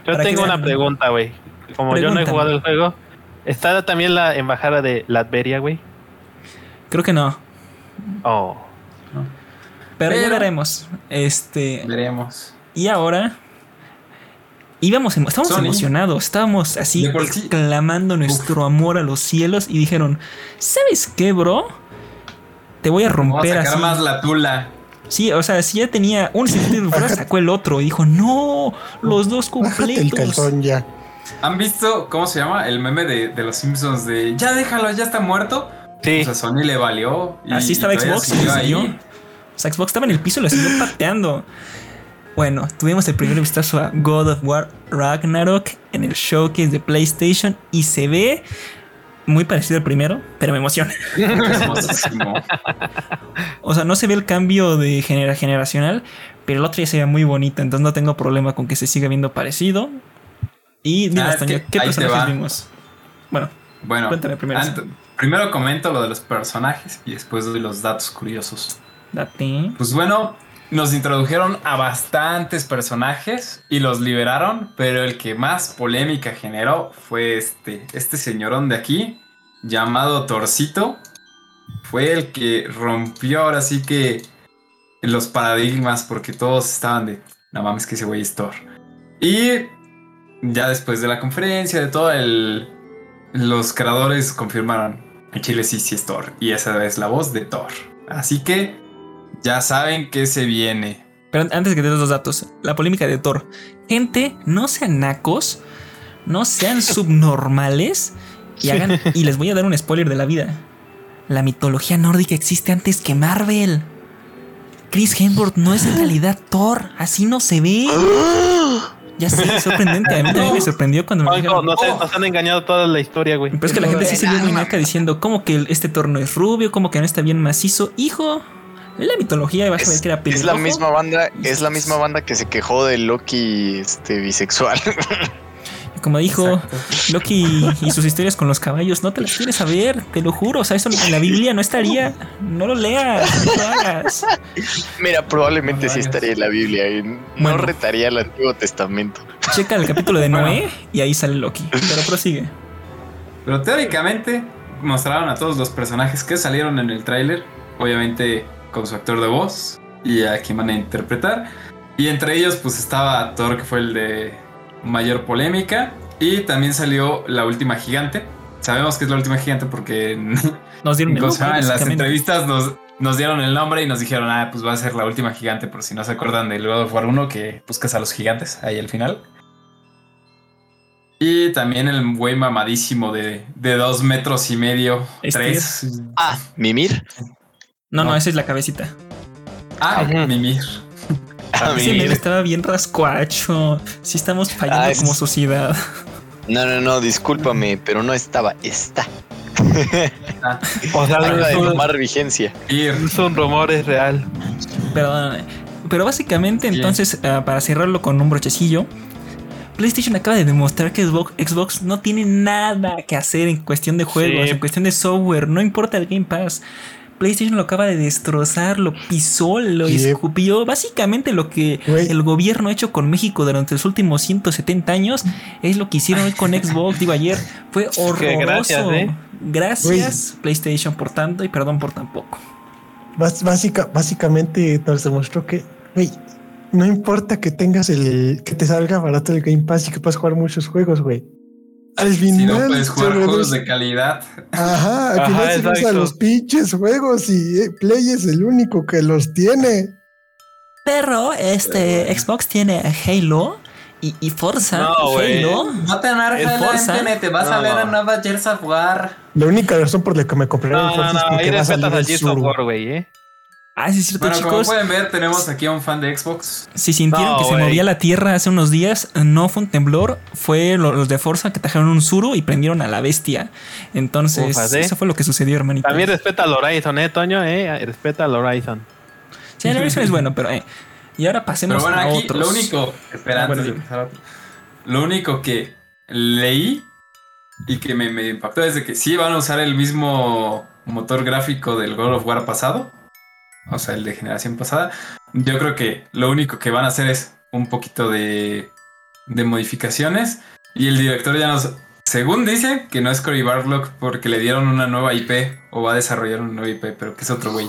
Yo tengo una pregunta, güey. Como yo no he jugado el juego, ¿está también la embajada de Latveria, güey? Creo que no. Oh. Pero, ya veremos. Este. Veremos. Y ahora. Íbamos, estábamos Sony. emocionados, estábamos así exclamando nuestro amor a los cielos y dijeron, ¿sabes qué, bro? Te voy a Vamos a romper sacar así. más la tula. Sí, o sea, si ya tenía un sentido de sacó el otro y dijo, no, los dos Bájate el completos. calzón ya. ¿Han visto cómo se llama el meme de, de los Simpsons de ya déjalo, ya está muerto? Sí. O sea, Sony le valió. y- Así estaba y Xbox, y ahí. siguió. O sea, Xbox estaba en el piso y lo siguió pateando. Bueno, tuvimos el primer vistazo a God of War Ragnarok en el showcase de PlayStation y se ve muy parecido al primero, pero me emociona. O sea, no se ve el cambio de genera generacional, pero el otro ya se ve muy bonito, entonces no tengo problema con que se siga viendo parecido. Y dime, Ah, Toño, ¿qué personajes vimos? Bueno, Bueno, Cuéntame primero. Primero comento lo de los personajes y después doy los datos curiosos. date. Pues bueno, nos introdujeron a bastantes personajes y los liberaron, pero el que más polémica generó fue este, este señorón de aquí, llamado Torcito. Fue el que rompió ahora sí que los paradigmas, porque todos estaban de, no mames que ese güey es Thor. Y ya después de la conferencia, de todo el... Los creadores confirmaron, en Chile sí, sí es Thor, y esa es la voz de Thor. Así que ya saben que se viene. Pero antes que te des los datos, la polémica de Thor. Gente, no sean nacos, no sean subnormales y hagan. Y les voy a dar un spoiler de la vida. La mitología nórdica existe antes que Marvel. Chris Hemsworth no es en realidad Thor, así no se ve. Ya sé, es sorprendente. A mí también me sorprendió cuando me dijeron. nos, Oh. nos han engañado toda la historia, güey. Pero es que la gente sí se vio muy naca diciendo, ¿cómo que este Thor no es rubio? ¿Cómo que no está bien macizo? Hijo, es la mitología y vas a ver Es, que era es pelirrojo. la misma banda, es la misma banda que se quejó de Loki este, bisexual. Como dijo Exacto. Loki y sus historias con los caballos, no te las quieres saber, te lo juro. O sea, eso en la Biblia no estaría. No lo leas, no lo hagas. Mira, probablemente No sí estaría en la Biblia. y No Bueno. retaría el Antiguo Testamento. Checa el capítulo de Bueno. Noé y ahí sale Loki. Pero prosigue. Pero teóricamente mostraron a todos los personajes que salieron en el tráiler, obviamente con su actor de voz y a quien van a interpretar. Y entre ellos pues estaba Thor, que fue el de mayor polémica, y también salió la última gigante. Sabemos que es la última gigante porque Nos dieron el sea, nombre, en las entrevistas nos, nos dieron el nombre y nos dijeron, ah, pues va a ser la última gigante, por si no se acuerdan del God of War 1 que buscas a los gigantes ahí al final. Y también el güey mamadísimo de, de dos metros y medio, Este tres. Ah, Mimir. No, no, No. esa es la cabecita. Ah. Mimir. Ah, Ese Mimir. meme estaba bien rascuacho. Sí estamos fallando Ah, es- como sociedad. No, no, no, discúlpame, pero no estaba, está. O sea, Acaba de tomar vigencia. Es un rumor, es real. Perdón. Pero básicamente, entonces, ah, para cerrarlo con un brochecillo, PlayStation acaba de demostrar que Xbox, Xbox no tiene nada que hacer en cuestión de juegos, Sí. en cuestión de software, no importa el Game Pass. PlayStation lo acaba de destrozar, lo pisó, lo escupió. Básicamente lo que el gobierno ha hecho con México durante los últimos 170 años es lo que hicieron hoy con Xbox. Digo, ayer fue horroroso. gracias, ¿eh? Gracias, PlayStation, por tanto y perdón por tan poco. Bás- básica, básicamente nos demostró que, güey, no importa que tengas el, que te salga barato el Game Pass y que puedas jugar muchos juegos, güey. Al Si final. no puedes se jugar juegos reduce- de calidad. Ajá, al Ajá, final se reduce a exacto. los pinches juegos y eh, Play es el único que los tiene. Pero este Xbox tiene Halo y, y Forza. No, güey. Halo. No te El Forza. te vas a ver a nueva Gears of War. La única razón por la que me compré No, el Forza no, es no, porque ahí va a salir respetas a el Gears of Zuru. War, güey, eh. Ah, sí, es cierto, Bueno, como pueden ver, tenemos aquí a un fan de Xbox. Si sintieron No, que se movía la tierra hace unos días, no fue un temblor, fue lo- los de Forza que trajeron un Zuru y prendieron a la bestia. Entonces, ¿eh? eso fue lo que sucedió, hermanito. También respeta al Horizon, eh, Toño, eh. Respeta al Horizon. Sí, la versión es bueno, pero eh. Y ahora pasemos Pero bueno, a aquí otros. lo único. Espera, Ah, antes bueno, de dime. empezar otro. lo único que leí y que me, me impactó es de que sí van a usar el mismo motor gráfico del God of War pasado. O sea, el de generación pasada. Yo creo que lo único que van a hacer es un poquito de, de modificaciones. Y el director ya nos. Según dice, que no es Cory Barlock porque le dieron una nueva IP o va a desarrollar una nueva IP, pero que es otro güey.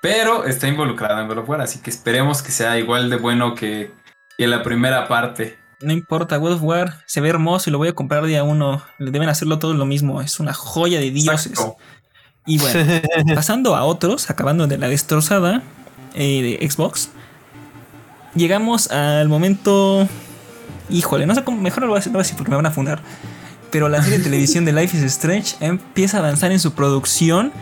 Pero está involucrado en God of War, así que esperemos que sea igual de bueno que, que la primera parte. No importa, God of War se ve hermoso y lo voy a comprar día uno. Deben hacerlo todo lo mismo. Es una joya de dioses. Exacto. Y bueno, pasando a otros, acabando de la destrozada eh, de Xbox, llegamos al momento. Híjole, no sé cómo, mejor no lo voy a decir, porque me van a fundar. Pero la serie de televisión de Life is Strange empieza a avanzar en su producción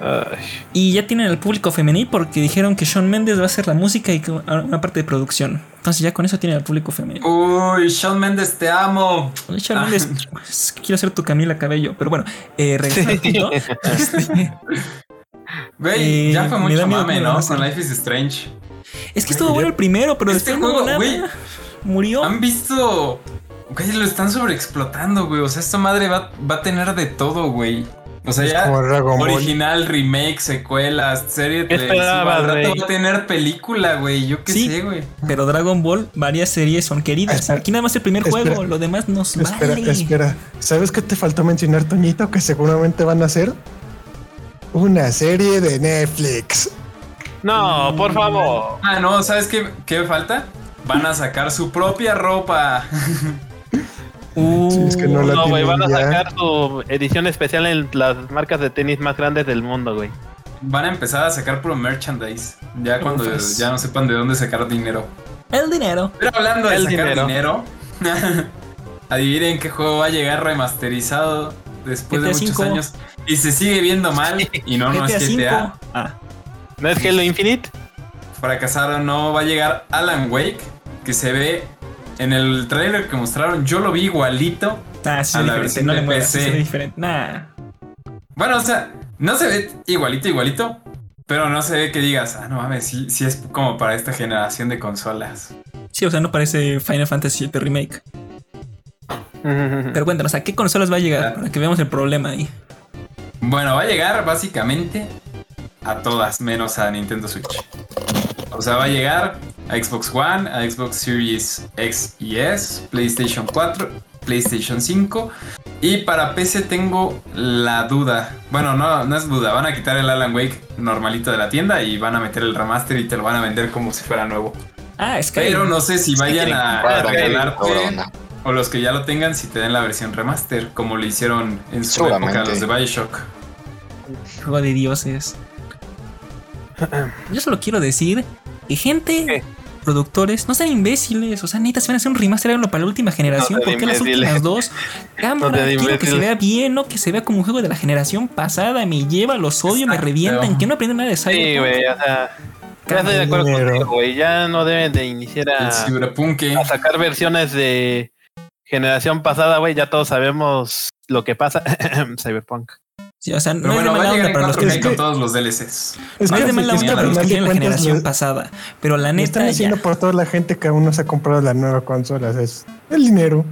Ay, y ya tienen al público femenil porque dijeron que Sean Mendes va a hacer la música y una parte de producción. Entonces ya con eso tienen al público femenil. Uy, Shawn Mendes, te amo. Shawn Mendes, pues, quiero ser tu Camila Cabello, pero bueno, eh, regresando al punto, este, Eh, ya fue mucho mame, ¿no? Con Life is Strange. es que estuvo bueno el primero, pero Este después no juego, nada. güey. Murió. ¿Han visto? Güey, lo están sobreexplotando, güey. O sea, esta madre va, va a tener de todo, güey. O sea, Es ya como Dragon Ball. original, remake, secuelas, serie ¿Qué televisiva. esperabas, Al rato va a tener película, güey. Yo qué Sí. sé, güey. Pero Dragon Ball, varias series son queridas. Espera, Aquí nada más el primer espera. juego, lo demás nos Espera, vale. espera. ¿Sabes qué te faltó mencionar, Toñito? Que seguramente van a hacer una serie de Netflix. No, por favor. Ah, no, ¿sabes qué, qué falta? Van a sacar su propia ropa. Uh, Sí, es que no la No, güey, van a sacar su edición especial en las marcas de tenis más grandes del mundo, güey. Van a empezar a sacar puro merchandise. Ya cuando ya no sepan de dónde sacar dinero. El dinero. Pero hablando de El sacar dinero. dinero, adivinen qué juego va a llegar remasterizado después de muchos años y se sigue viendo mal y no, no es GTA. Ah, ¿No es Halo Infinite? Fracasaron, no va a llegar Alan Wake, que se ve en el trailer que mostraron, yo lo vi igualito. ah, sí, A la versión No de le muevas, PC. diferente. Nah. Bueno, o sea, no se ve igualito, igualito, pero no se ve que digas, ah, no mames, sí, sí es como para esta generación de consolas. Sí, o sea, no parece Final Fantasy VII Remake. Pero cuéntanos, ¿a qué consolas va a llegar? Para que veamos el problema ahí. Bueno, va a llegar básicamente a todas, menos a Nintendo Switch. O sea, va a llegar a Xbox One, a Xbox Series X y S, PlayStation 4, PlayStation 5. Y para PC tengo la duda. Bueno, no, no es duda. Van a quitar el Alan Wake normalito de la tienda y van a meter el remaster y te lo van a vender como si fuera nuevo. Ah, Sky. Pero no sé si vayan a, a regalarte o los que ya lo tengan si te den la versión remaster, como lo hicieron en su época los de Bioshock. Juego de dioses. Yo solo quiero decir que gente, ¿Qué? productores, no sean imbéciles. O sea, neta, si van a hacer un remaster, háganlo para la última generación. No sean ¿Por qué las últimas dos? Cámara, No quiero que se vea bien, no que se vea como un juego de la generación pasada. Me lleva, los odio, me Exacto. revientan. Que no aprenden nada de Sí, Cyberpunk. güey, o sea. Ya estoy de acuerdo contigo, güey. Ya no deben de iniciar a, Cyberpunk. a sacar versiones de generación pasada, güey. Ya todos sabemos lo que pasa. Cyberpunk. Sí, o sea, no Pero es bueno, de va a mala llegar onda para los 4K que es con todos los DLCs. Es No es de mala onda para los que tienen la generación pasada. Pero la Lo están neta, haciendo ya. por toda la gente que aún no se ha comprado la nueva consola. Es el dinero.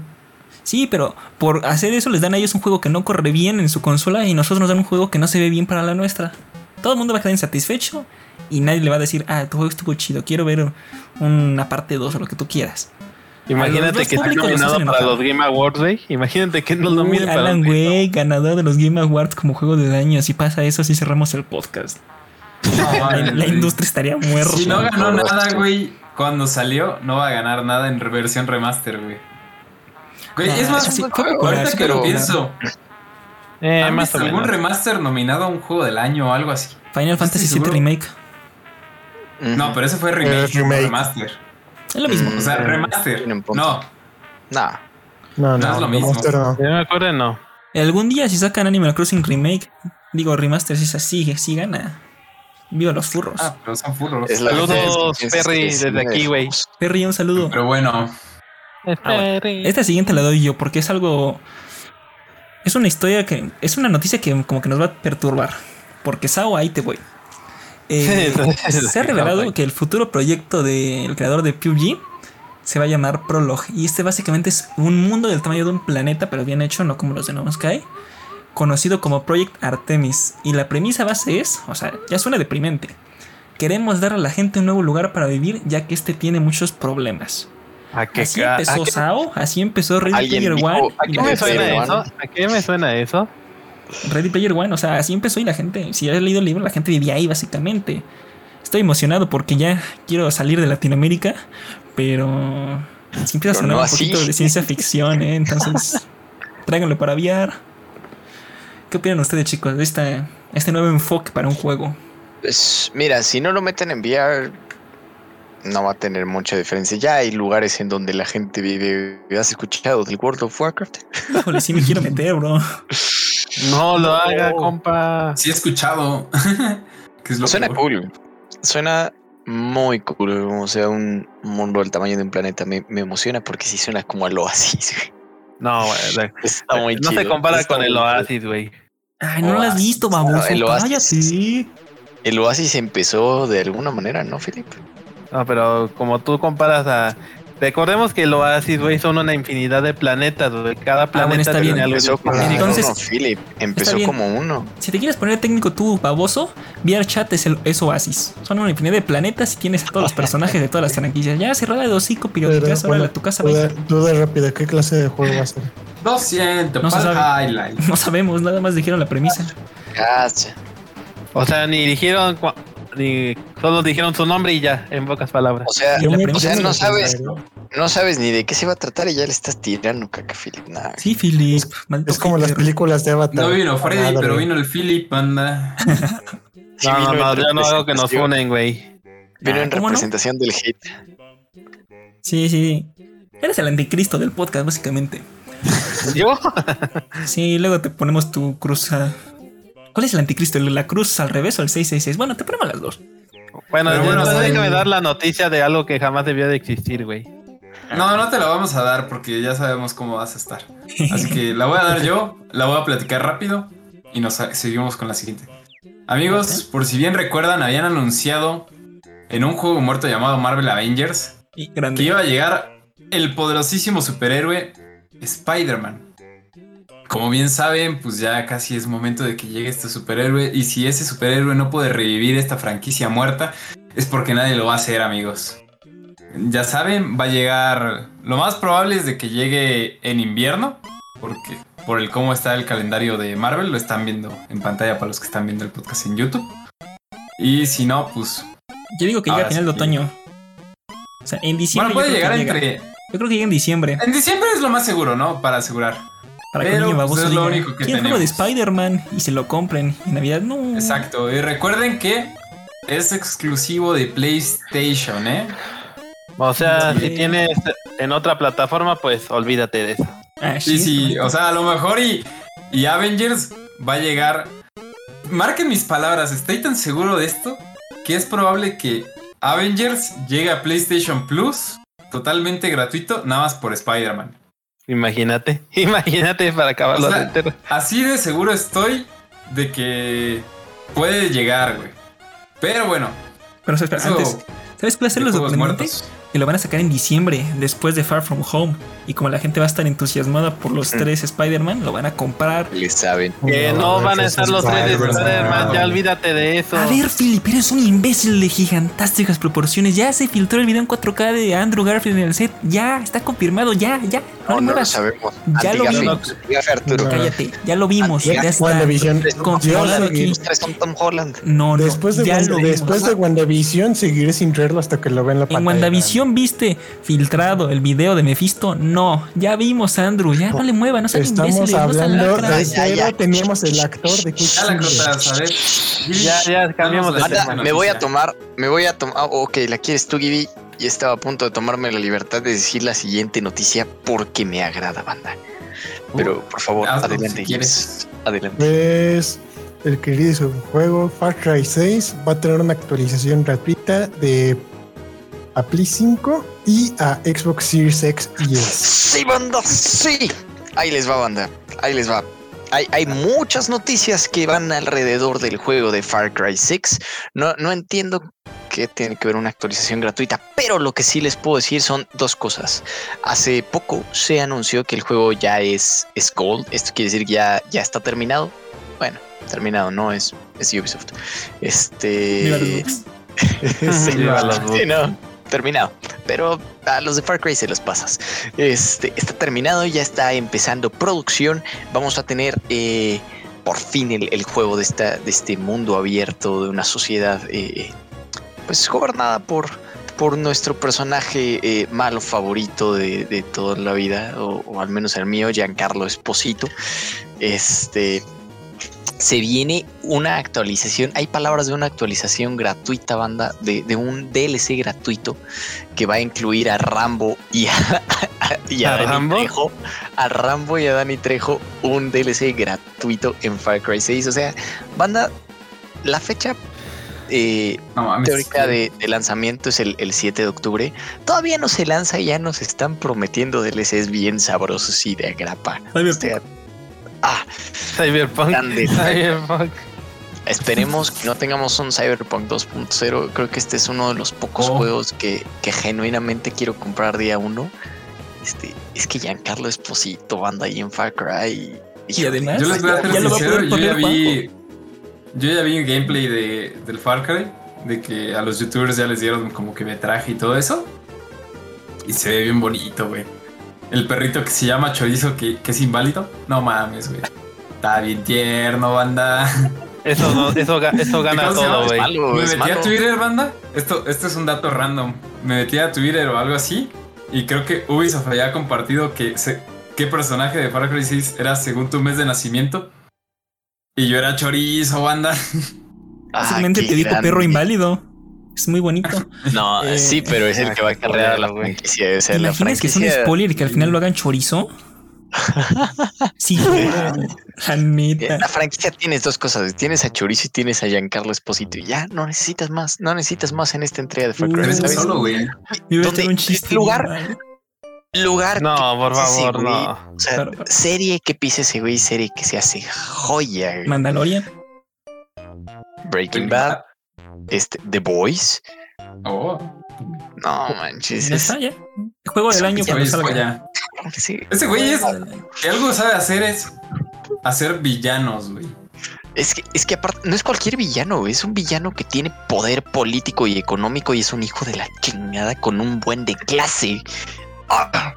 Sí, pero por hacer eso les dan a ellos un juego que no corre bien en su consola y nosotros nos dan un juego que no se ve bien para la nuestra. Todo el mundo va a quedar insatisfecho y nadie le va a decir, ah, tu juego estuvo chido, quiero ver una parte 2 o lo que tú quieras. Imagínate que los nominado para los Game Awards, güey. Imagínate que nos Uy, nominen para Alan Wake, ganador de los Game Awards como juego del año. Si pasa eso, si cerramos el podcast. La, la industria estaría muerta. Si no ganó No, nada, sí. güey, cuando salió, no va a ganar nada en versión remaster, güey. Güey, Ah, es más, sí, fue popular, ahorita sí, que lo pienso, Eh, ¿han más visto o algún menos. remaster nominado a un juego del año o algo así? Final Fantasy VII. Remake. No, pero ese fue remake, remake. no remaster. Es lo mismo. Mm, O sea, remaster. No, Nah. No, No no, es lo mismo. No. Si no me acuerdo, no. Algún día si sacan Animal Crossing Remake, digo remaster, si es así, sí gana. Viva los furros. ah, pero son furros. Saludos, Perry, es- desde aquí, güey. Perry, un saludo. Pero bueno, Esta siguiente la doy yo porque es algo. Es una historia que. Es una noticia que como que nos va a perturbar. Porque Sao, ahí te voy. Eh, se ha revelado que el futuro proyecto del creador de PUBG se va a llamar Prologue. Y este básicamente es un mundo del tamaño de un planeta, pero bien hecho, no como los de No Man's Sky, conocido como Project Artemis. Y la premisa base es, o sea, ya suena deprimente. Queremos dar a la gente un nuevo lugar para vivir, ya que este tiene muchos problemas. ¿A qué, Así empezó a qué- SAO, así empezó Ready ¿Alguien Player One. ¿A qué me suena eso? ¿A qué me suena eso? Ready Player One, o sea, así empezó y la gente, si has leído el libro, la gente vivía ahí básicamente. Estoy emocionado porque ya quiero salir de Latinoamérica, pero si empieza a sonar no un así. poquito de ciencia ficción, ¿eh? entonces tráiganlo para VR. ¿Qué opinan ustedes, chicos, de esta, este nuevo enfoque para un juego? Pues mira, si no lo meten en VR, no va a tener mucha diferencia. Ya hay lugares en donde la gente vive. ¿Has escuchado del World of Warcraft? Híjole, sí me quiero meter, bro. No lo haga, compa. Sí he escuchado. que es lo Suena peor. cool. Suena muy cool. O sea, un mundo del tamaño de un planeta. Me, me emociona porque sí suena como al oasis. güey. No, güey. Está muy no se chido, compara está con el. Oasis, güey. Ay, no lo has visto, no, baboso. el Oasis. Cállate. El oasis empezó de alguna manera, ¿no, Philip? No, pero como tú comparas a. Recordemos que el Oasis, güey, son una infinidad de planetas, güey. Cada planeta Ah, bueno, está bien. tiene algo Empezó como. Entonces- uno, Philip. Empezó como uno. Si te quieres poner técnico tú, baboso, VR Chat es, el, es Oasis. Son una infinidad de planetas y tienes a todos los personajes de todas las franquicias. Ya cerrada de hocico, Pero, piroticas, ahora bueno, a tu casa. duda, duda rápida, ¿qué clase de juego va a ser? 200 No se para sabe. highlight. No sabemos, nada más dijeron la premisa. Cacha. O sea, ni dijeron. Ni solo dijeron su nombre y ya, en pocas palabras. O sea, o no sabes, no sabes ni de qué se va a tratar y ya le estás tirando caca, Philip. Nah. Sí, Philip. Es como las películas de Avatar. No vino Freddy, Nada, pero vino el Philip, anda. Sí no, no, no, en yo no hago que nos unen, güey. Vino en Ah, ¿cómo no? representación del hate. Sí, sí. Eres el anticristo del podcast, básicamente. ¿Yo? Sí, luego te ponemos tu cruz. ¿Cuál es el anticristo? ¿La cruz al revés o el 666? Bueno, te ponemos las dos. Bueno, Pero bueno, déjame dar la noticia de algo que jamás debió de existir, güey. No, no te la vamos a dar porque ya sabemos cómo vas a estar. Así que la voy a dar yo, la voy a platicar rápido y nos seguimos con la siguiente. Amigos, por si bien recuerdan, habían anunciado en un juego muerto llamado Marvel Avengers Y que iba a llegar el poderosísimo superhéroe Spider-Man. Como bien saben, pues ya casi es momento de que llegue este superhéroe y si ese superhéroe no puede revivir esta franquicia muerta es porque nadie lo va a hacer, amigos. Ya saben, va a llegar, lo más probable es de que llegue en invierno, porque por el cómo está el calendario de Marvel, lo están viendo en pantalla para los que están viendo el podcast en YouTube. Y si no, pues Yo digo que llega a final de sí. otoño. O sea, en diciembre. bueno, puede llegar llega. entre Yo creo que llega en diciembre. en diciembre es lo más seguro, ¿no? Para asegurar. Para que un Pero, niño pues, es lo diga, único que "Quiero un juego de tenemos". Spider-Man y se lo compren. En Navidad no. Exacto. Y recuerden que es exclusivo de PlayStation, ¿eh? O sea, Sí. si tienes en otra plataforma, pues olvídate de eso. Ah, Sí, sí. O sea, a lo mejor y, y Avengers va a llegar. Marquen mis palabras, estoy tan seguro de esto que es probable que Avengers llegue a PlayStation Plus totalmente gratuito, nada más por Spider-Man. Imagínate, imagínate para acabarlo O sea, entero. Así de seguro estoy de que puede llegar, güey. Pero bueno, Pero espera, eso antes, ¿sabes cuál va a ser de lo juegos sorprendente? muertos. Que lo van a sacar en diciembre, después de Far From Home. Y como la gente va a estar entusiasmada por los Mm. tres Spider-Man, lo van a comprar. Le saben. Que no van a estar los tres de Spider-Man, ya olvídate de eso. A ver, Philip, eres un imbécil de gigantásticas proporciones. Ya se filtró el video en 4K de Andrew Garfield en el set. Ya, está confirmado, ya, ya. No, no lo sabemos. Ya lo vimos. Arturo. No. Cállate, ya lo vimos. Ya, Ya está. WandaVision. Confirmado Yo aquí. seguir- Los tres son Tom Holland. No, no. Después de, ya Wanda- lo vimos. después de WandaVision, seguiré sin creerlo hasta que lo vea en la pantalla. En WandaVision viste filtrado el video de Mephisto. No, ya vimos a Andrew. Ya no le muevan, no sean Estamos imbéciles, hablando de Ya, ya. Teníamos el actor de Ya la. Ya, ya, cambiamos de tema. Me voy a tomar, me voy a tomar, ah, ok, la quieres tú, Gibi, y estaba a punto de tomarme la libertad de decir la siguiente noticia porque me agrada, banda. Pero, por favor, adelante, si quieres. Adelante. Pues el querido juego Far Cry 6 va a tener una actualización gratuita de a Play 5 y a Xbox Series X y S. Sí, banda, sí. Ahí les va, banda, ahí les va. Hay, hay muchas noticias que van alrededor del juego de Far Cry 6. No, no entiendo que tiene que ver una actualización gratuita, pero lo que sí les puedo decir son dos cosas. Hace poco se anunció que el juego ya es, es Gold, esto quiere decir que ya, ya está terminado. Bueno, terminado, no es, es Ubisoft. Este. sí, no, terminado. Pero a los de Far Cry se los pasas. Este está terminado, ya está empezando producción. Vamos a tener eh, por fin el, juego de, esta, de este mundo abierto, de una sociedad eh, pues gobernada por, por nuestro personaje eh, malo favorito de, de toda la vida, o al menos el mío, Giancarlo Esposito. Este se viene una actualización. Hay palabras de una actualización gratuita, banda, de, de un DLC gratuito que va a incluir a Rambo y a, y a, ¿A Dani Rambo? Trejo. A Rambo y a Dani Trejo, un DLC gratuito en Far Cry 6. O sea, banda, la fecha eh, No teórica de, de lanzamiento es el, el 7 de octubre. Todavía no se lanza y ya nos están prometiendo DLCs bien sabrosos y de agrapa. Cyberpunk. O sea, ah, Cyberpunk. Grande. Cyberpunk. esperemos que no tengamos un Cyberpunk 2.0. Creo que este es uno de los pocos Oh. juegos que, que genuinamente quiero comprar día uno. Este, es que Giancarlo Esposito anda ahí en Far Cry. Y además, Yo les voy a ser sincero, yo ya vi. Yo ya vi un gameplay de, del Far Cry. De que a los youtubers ya les dieron como que metraje y todo eso. Y se ve bien bonito, güey. El perrito que se llama Chorizo, que, que es inválido. No mames, güey. Está bien tierno, banda. Eso, no, eso, ga- eso gana todo, güey. Me metí a. Twitter, banda. Esto, esto es un dato random. Me metí a Twitter o algo así. Y creo que Ubisoft había compartido que se- qué personaje de Far Cry 6 era según tu mes de nacimiento. Y yo era chorizo, banda. Ah, Básicamente qué te dijo perro inválido. Es muy bonito. No, Eh, sí, pero es el que va a cargar la franquicia. O ¿Te sea, la imaginas que es un spoiler y que al final lo hagan chorizo? Sí, la neta. La franquicia tienes dos cosas. Tienes a Chorizo y tienes a Giancarlo Esposito. Y ya no necesitas más. No necesitas más en esta entrega de Far Cry. Eres ¿sabes? solo, güey. Iba a ¿Dónde? ser un chiste. Lugar-. Lugar. No, por ese favor, no. O sea, serie que pise ese güey, serie que se hace joya. güey. Mandalorian. Breaking Bad, este, The Boys. Oh, No manches. Ya es- está, ya. El juego del año salga. ya. sí. Ese güey es. Si algo sabe hacer es hacer villanos, güey. Es que, es que aparte, no es cualquier villano, güey, es un villano que tiene poder político y económico y es un hijo de la chingada con un buen de clase. Ah,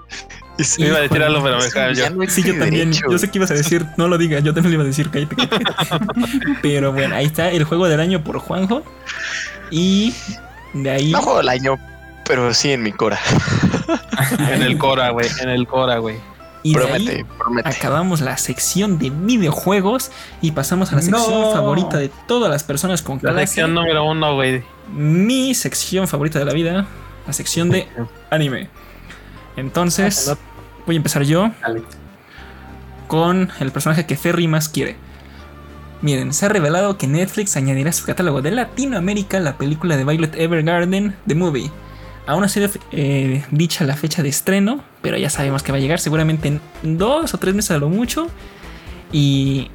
es- Iba a decir algo, pero me Sí, yo también. derecho. Yo sé que ibas a decir, no lo digas, yo también lo iba a decir, cállate. Pero bueno, ahí está el juego del año por Juanjo. Y de ahí. No juego el año, pero sí en mi cora. En el Cora, güey. En el Cora, güey. Y de Promete, ahí promete. acabamos la sección de videojuegos y pasamos a la sección No. favorita de todas las personas con La clase. sección número uno, güey. Mi sección favorita de la vida, la sección de anime. Entonces, voy a empezar yo Dale. con el personaje que Ferry más quiere. Miren, se ha revelado que Netflix añadirá a su catálogo de Latinoamérica la película de Violet Evergarden, The Movie. Aún no ha sido eh, dicha la fecha de estreno, pero ya sabemos que va a llegar seguramente en dos o tres meses a lo mucho. Y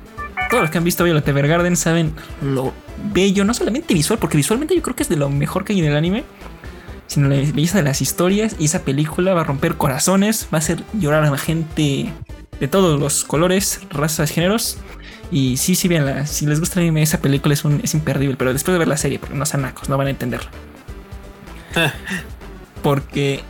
todos los que han visto Violet Evergarden saben lo bello, no solamente visual, porque visualmente yo creo que es de lo mejor que hay en el anime, sino la belleza de las historias. Y esa película va a romper corazones, va a hacer llorar a la gente de todos los colores, razas, géneros. Y sí, sí, véanla. Si les gusta el anime, esa película es, un, es imperdible. Pero después de ver la serie, porque no sean nacos, no van a entenderla. Porque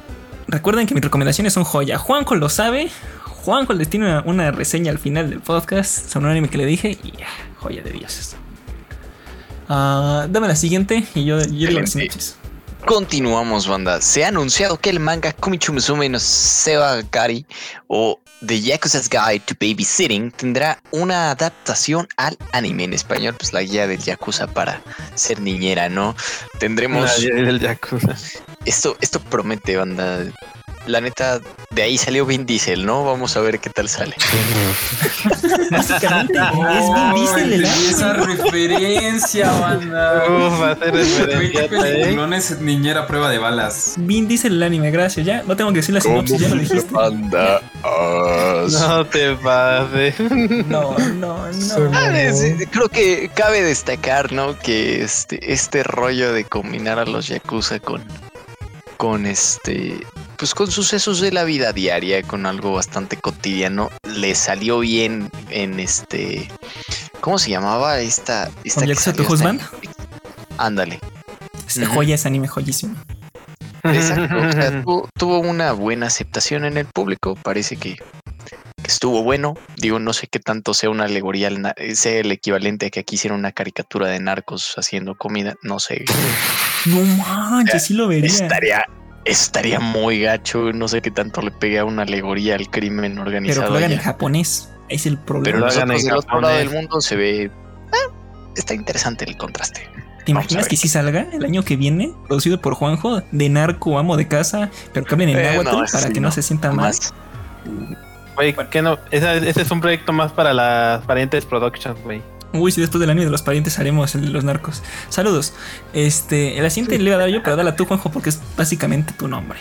recuerden que mis recomendaciones son joya. Juanjo lo sabe. Juanjo les tiene una, una reseña al final del podcast sobre un anime que le dije. Y joya de dioses. Ah, dame la siguiente y yo, yo digo las. Continuamos, banda. Se ha anunciado que el manga Kumichu Musume no Seba Gari o The Yakuza's Guide to Babysitting tendrá una adaptación al anime en español, pues la guía del Yakuza para ser niñera, ¿no? Tendremos Nadie del Yakuza. esto, esto promete, banda. La neta, de ahí salió Vin Diesel, ¿no? Vamos a ver qué tal sale. Básicamente es Vin Diesel el Esa referencia, banda. Uf, va a ser referencia, ¿eh? es niñera prueba de balas. Vin Diesel el anime, gracias. Ya no tengo que decir la sinopsis, ya lo dijiste. No te pases. No, no, no. Ah, es- creo que cabe destacar, ¿no? Que este, este rollo de combinar a los Yakuza con, con este, pues con sucesos de la vida diaria, con algo bastante cotidiano, le salió bien en este, ¿cómo se llamaba esta? esta ¿Con que Yakuza salió to esta- Husband? Ándale. Esta Ujú. joya es anime joyísimo. Exacto. o sea, tuvo, tuvo una buena aceptación en el público. Parece que, que estuvo bueno. Digo, no sé qué tanto sea una alegoría, sea el equivalente a que aquí hiciera una caricatura de narcos haciendo comida. No sé. No manches, sí lo vería. Estaría, estaría muy gacho. No sé qué tanto le pegue a una alegoría al crimen Pero organizado. que lo hagan en japonés. Es el Pero problema. lo hagan en del otro lado del mundo se ve. ah, está interesante el contraste. ¿Te vamos imaginas que sí salga el año que viene? Producido por Juanjo, de narco, amo de casa, pero que hablen en Eh, náhuatl no, para sí, que no, no, se sienta. Más. Güey, ¿qué no? Esa- ese es un proyecto más para las parientes productions, güey. Uy, si después del anime de los parientes haremos el de los narcos. Saludos. Este, el asiento le iba a dar yo, pero dale a tú, Juanjo, porque es básicamente tu nombre.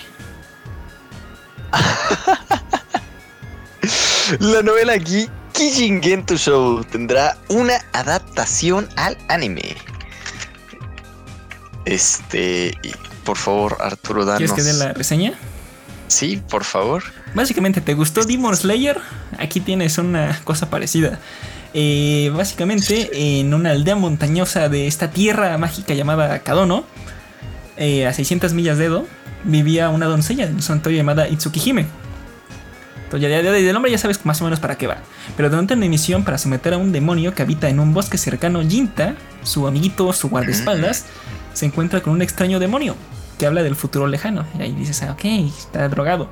La novela aquí, Kijin Gento Show, tendrá una adaptación al anime. Este, por favor, Arturo, danos. ¿Quieres que dé la reseña? Sí, por favor. Básicamente, ¿te gustó Demon Slayer? Aquí tienes una cosa parecida. Eh, básicamente, en una aldea montañosa de esta tierra mágica llamada Kadono, eh, a 600 millas de Edo, vivía una doncella de un santuario llamada Itsukihime. Entonces, ya, ya, del nombre ya sabes más o menos para qué va. Pero durante una misión para someter a un demonio que habita en un bosque cercano, Jinta, su amiguito, su guardaespaldas, se encuentra con un extraño demonio que habla del futuro lejano. Y ahí dices, ah, ok, está drogado.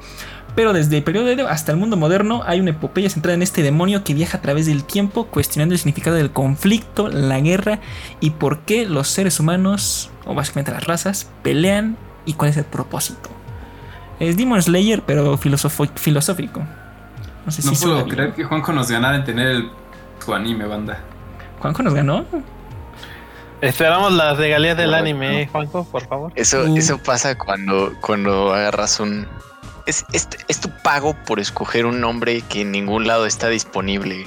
Pero desde el periodo de hasta el mundo moderno hay una epopeya centrada en este demonio que viaja a través del tiempo cuestionando el significado del conflicto, la guerra y por qué los seres humanos, o básicamente las razas, pelean y cuál es el propósito. Es Demon Slayer, pero filosófico. No sé No si puedo suena creer bien. que Juanjo nos ganara en tener el, su anime, banda. Juanjo nos ganó. Esperamos las regalías del Correcto. anime, Juanjo, por favor. Eso, Uh. eso pasa cuando, cuando agarras un. Es, es, es tu pago por escoger un nombre que en ningún lado está disponible.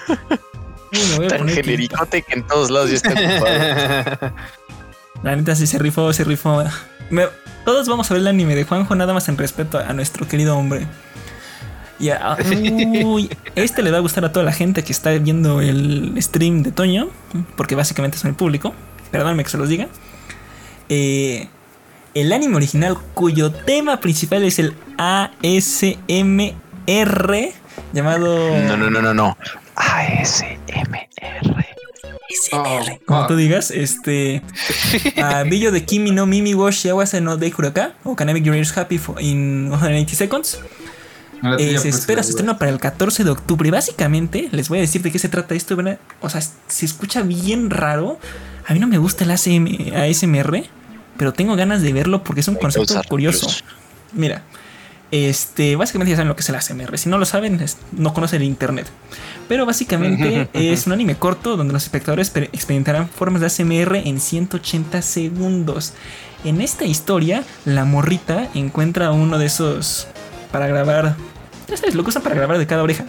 Uy, Tan genericote que en todos lados ya está ocupado. La neta sí se rifó, se rifó. Me- todos vamos a ver el anime de Juanjo, nada más en respeto a nuestro querido hombre. Y a- uy, este le va a gustar a toda la gente que está viendo el stream de Toño, porque básicamente son el público. Perdóname que se los diga. Eh, el anime original cuyo tema principal es el ASMR, llamado No, no, no, no, no. ASMR. ASMR, como tú digas, este a Billo de Kimi no Mimi wa Shiawase no Deikuru Ka o Can I Make Your Ears Happy in 180 Seconds. No Eh, se puesta, espera su estreno para el 14 de octubre. Y básicamente, les voy a decir de qué se trata esto. ¿verdad? O sea, se escucha bien raro. A mí no me gusta el ASM ASMR, pero tengo ganas de verlo porque es un concepto curioso. Mira, este, básicamente ya saben lo que es el ASMR. Si no lo saben, es- no conocen el internet. Pero básicamente es un anime corto donde los espectadores per- experimentarán formas de ASMR en 180 segundos. En esta historia, la morrita encuentra uno de esos para grabar. Ya sabes, lo que usan para grabar de cada oreja.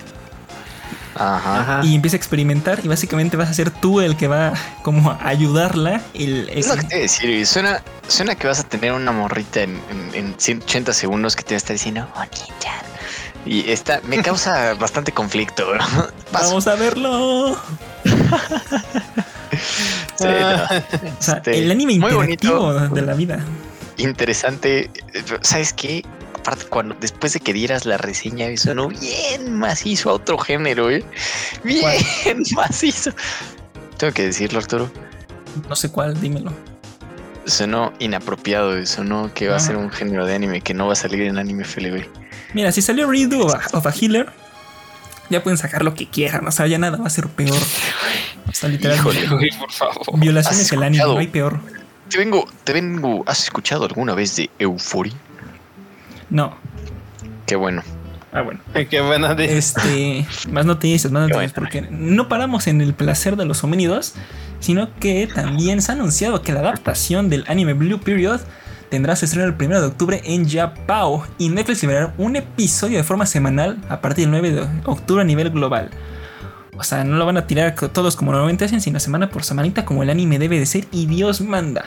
Ajá. Y empieza a experimentar y básicamente vas a ser tú el que va como a ayudarla. El, Es lo que te decir, suena, suena que vas a tener una morrita en, en- en 180 segundos que te va a estar diciendo bonita. Y esta me causa bastante conflicto. bro. Vamos a verlo. Sí, no. O sea, Este, el anime muy interactivo bonito. de la vida. Interesante. ¿Sabes qué? Aparte, cuando después de que dieras la reseña, sonó bien macizo a otro género, ¿eh? Bien macizo. Tengo que decirlo, Arturo. No sé cuál, dímelo. Sonó inapropiado, sonó que va a ser un género de anime que no va a salir en anime FLB. Mira, si salió Redo of a, Healer, ya pueden sacar lo que quieran. O sea, ya nada va a ser peor. O sea, literalmente. Híjole. Por favor. Violaciones ¿Has el anime, no hay peor. Te vengo, te vengo. ¿Has escuchado alguna vez de Euphoria? No. Qué bueno. Ah, bueno. Qué buena de Este, más noticias, más noticias, porque no paramos en el placer de los homínidos, sino que también se ha anunciado que la adaptación del anime Blue Period tendrá su estreno el 1 de octubre en Japao y Netflix liberará un episodio de forma semanal a partir del 9 de octubre a nivel global. O sea, no lo van a tirar todos como normalmente hacen, sino semana por semanita como el anime debe de ser y Dios manda.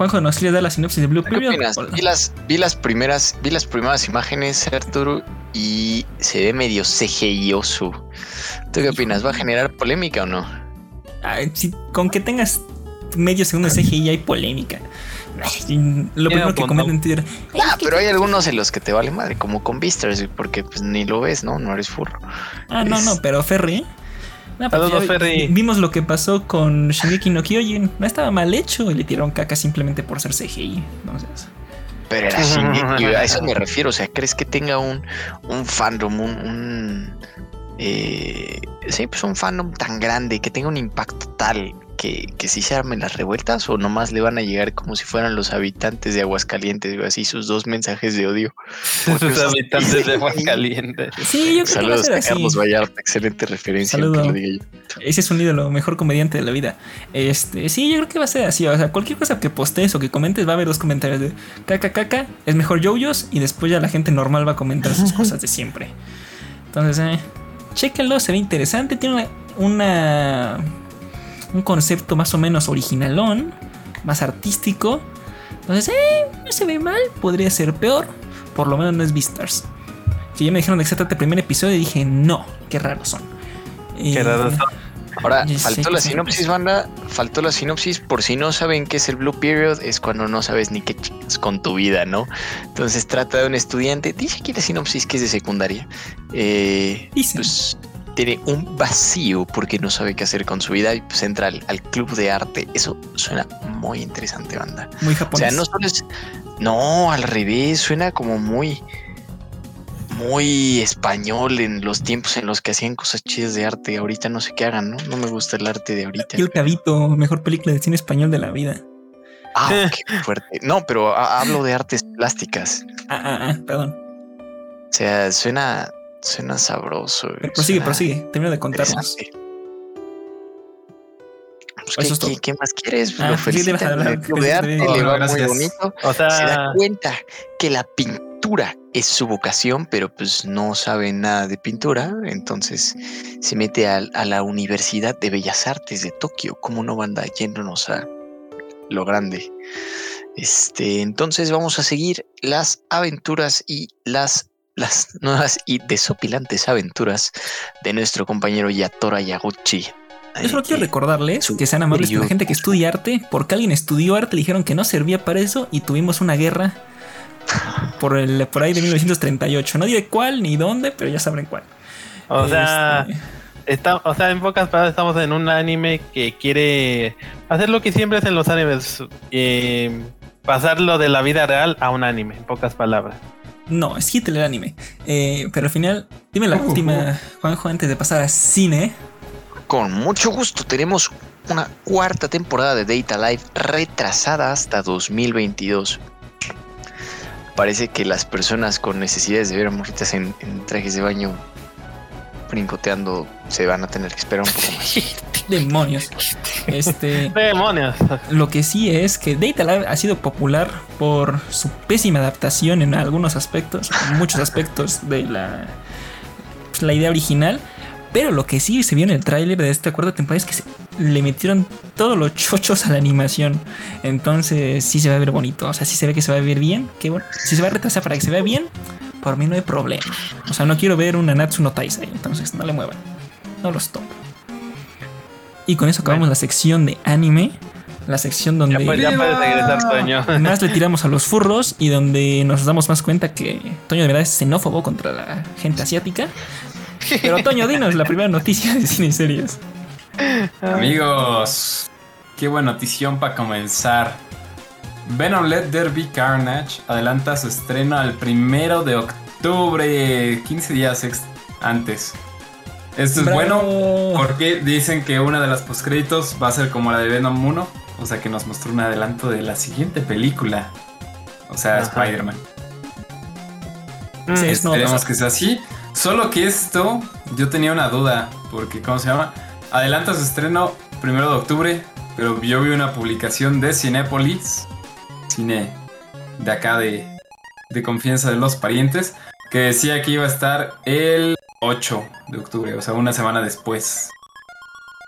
Juanjo nos quiere dar la sinopsis de Blue ¿Qué Period. opinas? Vi las, vi las primeras, vi las primeras imágenes, Arturo, y se ve medio CGIoso. ¿Tú qué opinas? ¿Va a generar polémica o no? Ay, si- con que tengas medio segundo de CGI hay polémica. Ay, Lo primero que punto. comentan en Twitter. Ah, pero hay algunos en los que te vale madre, como con Beastars, porque pues ni lo ves, ¿no? No eres furro. Ah, no, no, pero Ferry. No, pues Saludos, Ferry. Vimos lo que pasó con Shingeki no Kyojin. No estaba mal hecho y le tiraron caca simplemente por ser CGI. Entonces, Pero era Shingeki, a eso me refiero. O sea, ¿crees que tenga un, un fandom, un, un, eh, sí, pues un fandom tan grande, que tenga un impacto tal que, que sí se armen las revueltas o nomás le van a llegar como si fueran los habitantes de Aguascalientes, digo, así sus dos mensajes de odio. sus habitantes de Aguascalientes. sí, yo creo que va a Saludos ser a así. Carlos Vallarta, excelente referencia. Lo diga yo. Ese es un ídolo, mejor comediante de la vida. Este, sí, yo creo que va a ser así. O sea, cualquier cosa que postees o que comentes va a haber dos comentarios de caca, caca, es mejor yoyos y después ya la gente normal va a comentar sus cosas de siempre. Entonces, eh, chéquenlo, se ve interesante. Tiene una, una- un concepto más o menos originalón, más artístico. Entonces, eh, no se ve mal, podría ser peor. Por lo menos no es Beastars. Que ya me dijeron de que se trata el primer episodio y dije, no, qué raros son. Qué Eh, raros son. Ahora, faltó la sinopsis, banda. Faltó la sinopsis. Por si no saben qué es el Blue Period, es cuando no sabes ni qué chicas con tu vida, ¿no? Entonces trata de un estudiante. Dice aquí la sinopsis que es de secundaria. Eh, Dicen. pues tiene un vacío porque no sabe qué hacer con su vida y pues entra al, al club de arte. Eso suena muy interesante, banda. Muy O japonés. sea, no solo es. No, al revés, suena como muy. Muy español en los tiempos en los que hacían cosas chidas de arte. Ahorita no sé qué hagan, ¿no? No me gusta el arte de ahorita. Y el Cabito, mejor película de cine español de la vida. Ah, qué fuerte. No, pero ha- hablo de artes plásticas. Ah, ah, ah, perdón. O sea, suena, suena sabroso. Pero prosigue, suena prosigue. Termina de contarnos. Pues, ¿qué, es todo. qué- qué más quieres? Ah, Lo felicitan en el club de arte, te le va Gracias. muy bonito. O se da cuenta que la pintura es su vocación, pero pues no sabe nada de pintura, entonces se mete a, la Universidad de Bellas Artes de Tokio, como no banda yéndonos a lo grande. Este, entonces vamos a seguir las aventuras y las las nuevas y desopilantes aventuras de nuestro compañero Yatora Yaguchi. Yo solo quiero recordarles que sean amables con la gente que estudia arte, porque alguien estudió arte, le dijeron que no servía para eso y tuvimos una guerra por, el, por ahí de 1938. No diré cuál ni dónde, pero ya sabrán cuál. o sea, Este, está, o sea, en pocas palabras estamos en un anime que quiere hacer lo que siempre hacen los animes, eh, pasarlo de la vida real a un anime, en pocas palabras. No, es Hitler el anime. Eh, pero al final, dime la última, Juanjo, antes de pasar a cine. Con mucho gusto tenemos una cuarta temporada de Data Live retrasada hasta 2022. Parece que las personas con necesidades de ver a morritas en, en trajes de baño brincoteando se van a tener que esperar un poco más. Demonios. Este. ¡Demonios! Lo que sí es que Data Live ha sido popular por su pésima adaptación en algunos aspectos, en muchos aspectos de la, pues, la idea original. Pero lo que sí se vio en el tráiler de esta cuarta temporada es que se- le metieron todos los chochos a la animación. Entonces sí se va a ver bonito. O sea, sí se ve que se va a ver bien. Qué bueno. Si se va a retrasar para que se vea bien, por mí no hay problema. O sea, no quiero ver una Natsu no Taisai. Entonces no le muevan. No los toco. Y con eso acabamos la sección de anime. La sección donde Ya, ya puedes regresar, Toño. más le tiramos a los furros y donde nos damos más cuenta que Toño de verdad es xenófobo contra la gente asiática. Pero Toño, dinos la primera noticia de cine y series. Amigos, qué buena notición para comenzar. Venom Let There Be Carnage adelanta su estreno al primero de octubre, 15 días antes. Esto es bueno porque dicen que una de las postcréditos va a ser como la de Venom 1, o sea que nos mostró un adelanto de la siguiente película, o sea. Spider-Man. Mm, Sí, es no, Esperemos que sea así. Solo que esto, yo tenía una duda, porque ¿cómo se llama? Adelanta su estreno primero de octubre, pero yo vi una publicación de Cinépolis, cine de acá de, de confianza de los parientes, que decía que iba a estar el 8 de octubre, o sea, una semana después.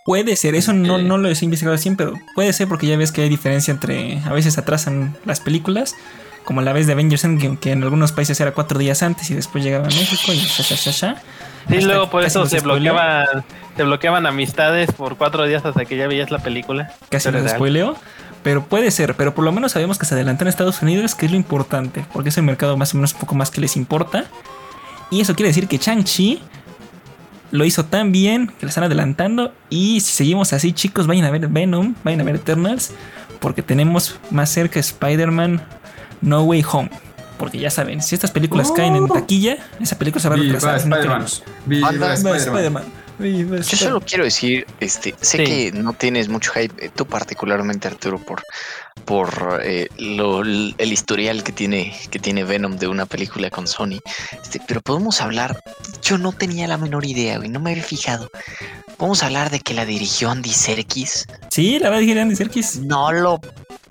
Puede ser, eso no, no lo he investigado así, pero puede ser porque ya ves que hay diferencia entre. A veces atrasan las películas, como la vez de Avengers Endgame, que en algunos países era cuatro días antes y después llegaba a México y sha, sha, sha, sha. Sí, Hasta luego por eso se bloqueaban, se bloqueaban amistades por cuatro días hasta que ya veías la película. Casi real. spoileó. Pero puede ser, pero por lo menos sabemos que se adelantó en Estados Unidos, que es lo importante, porque es el mercado más o menos un poco más que les importa. Y eso quiere decir que Chang-Chi lo hizo tan bien que lo están adelantando. Y si seguimos así, chicos, vayan a ver Venom, vayan a ver Eternals, porque tenemos más cerca Spider-Man No Way Home. Porque ya saben, si estas películas Oh. caen en taquilla, esa película se va a retrasar. Spider-Man. Viva Va Spider-Man. Yo solo quiero decir, este, sé Sí. que no tienes mucho hype, eh, tú particularmente Arturo, por, por eh, lo- el historial que tiene, que tiene Venom de una película con Sony. Este, pero podemos hablar, yo no tenía la menor idea, güey, no me había fijado. Podemos hablar de que la dirigió Andy Serkis. Sí, la verdad es que Andy Serkis. No lo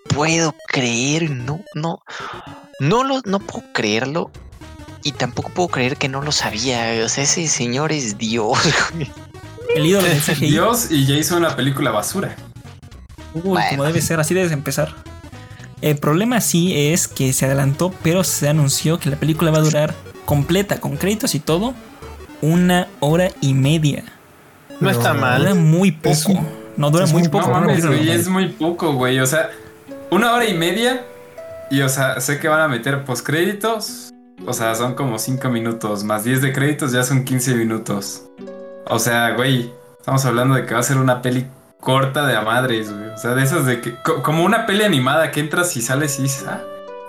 puedo creer, no, no, no lo, no puedo creerlo. Y tampoco puedo creer que no lo sabía. O sea, ese señor es Dios. güey. El ídolo del CGI. Dios y ya hizo una película basura. Uy, Bueno. como debe ser, así debes empezar. El problema sí es que se adelantó, pero se anunció que la película va a durar completa, con créditos y todo, una hora y media. No está No. Dura mal. muy poco. un- no dura es muy muy poco. No mames, güey, es muy poco, güey. O sea, una hora y media. Y, o sea, sé que van a meter postcréditos. O sea, son como 5 minutos. Más 10 de créditos ya son 15 minutos. O sea, güey, estamos hablando de que va a ser una peli corta de a madres, güey. O sea, de esas de que. co- como una peli animada que entras y sales y dices, ah.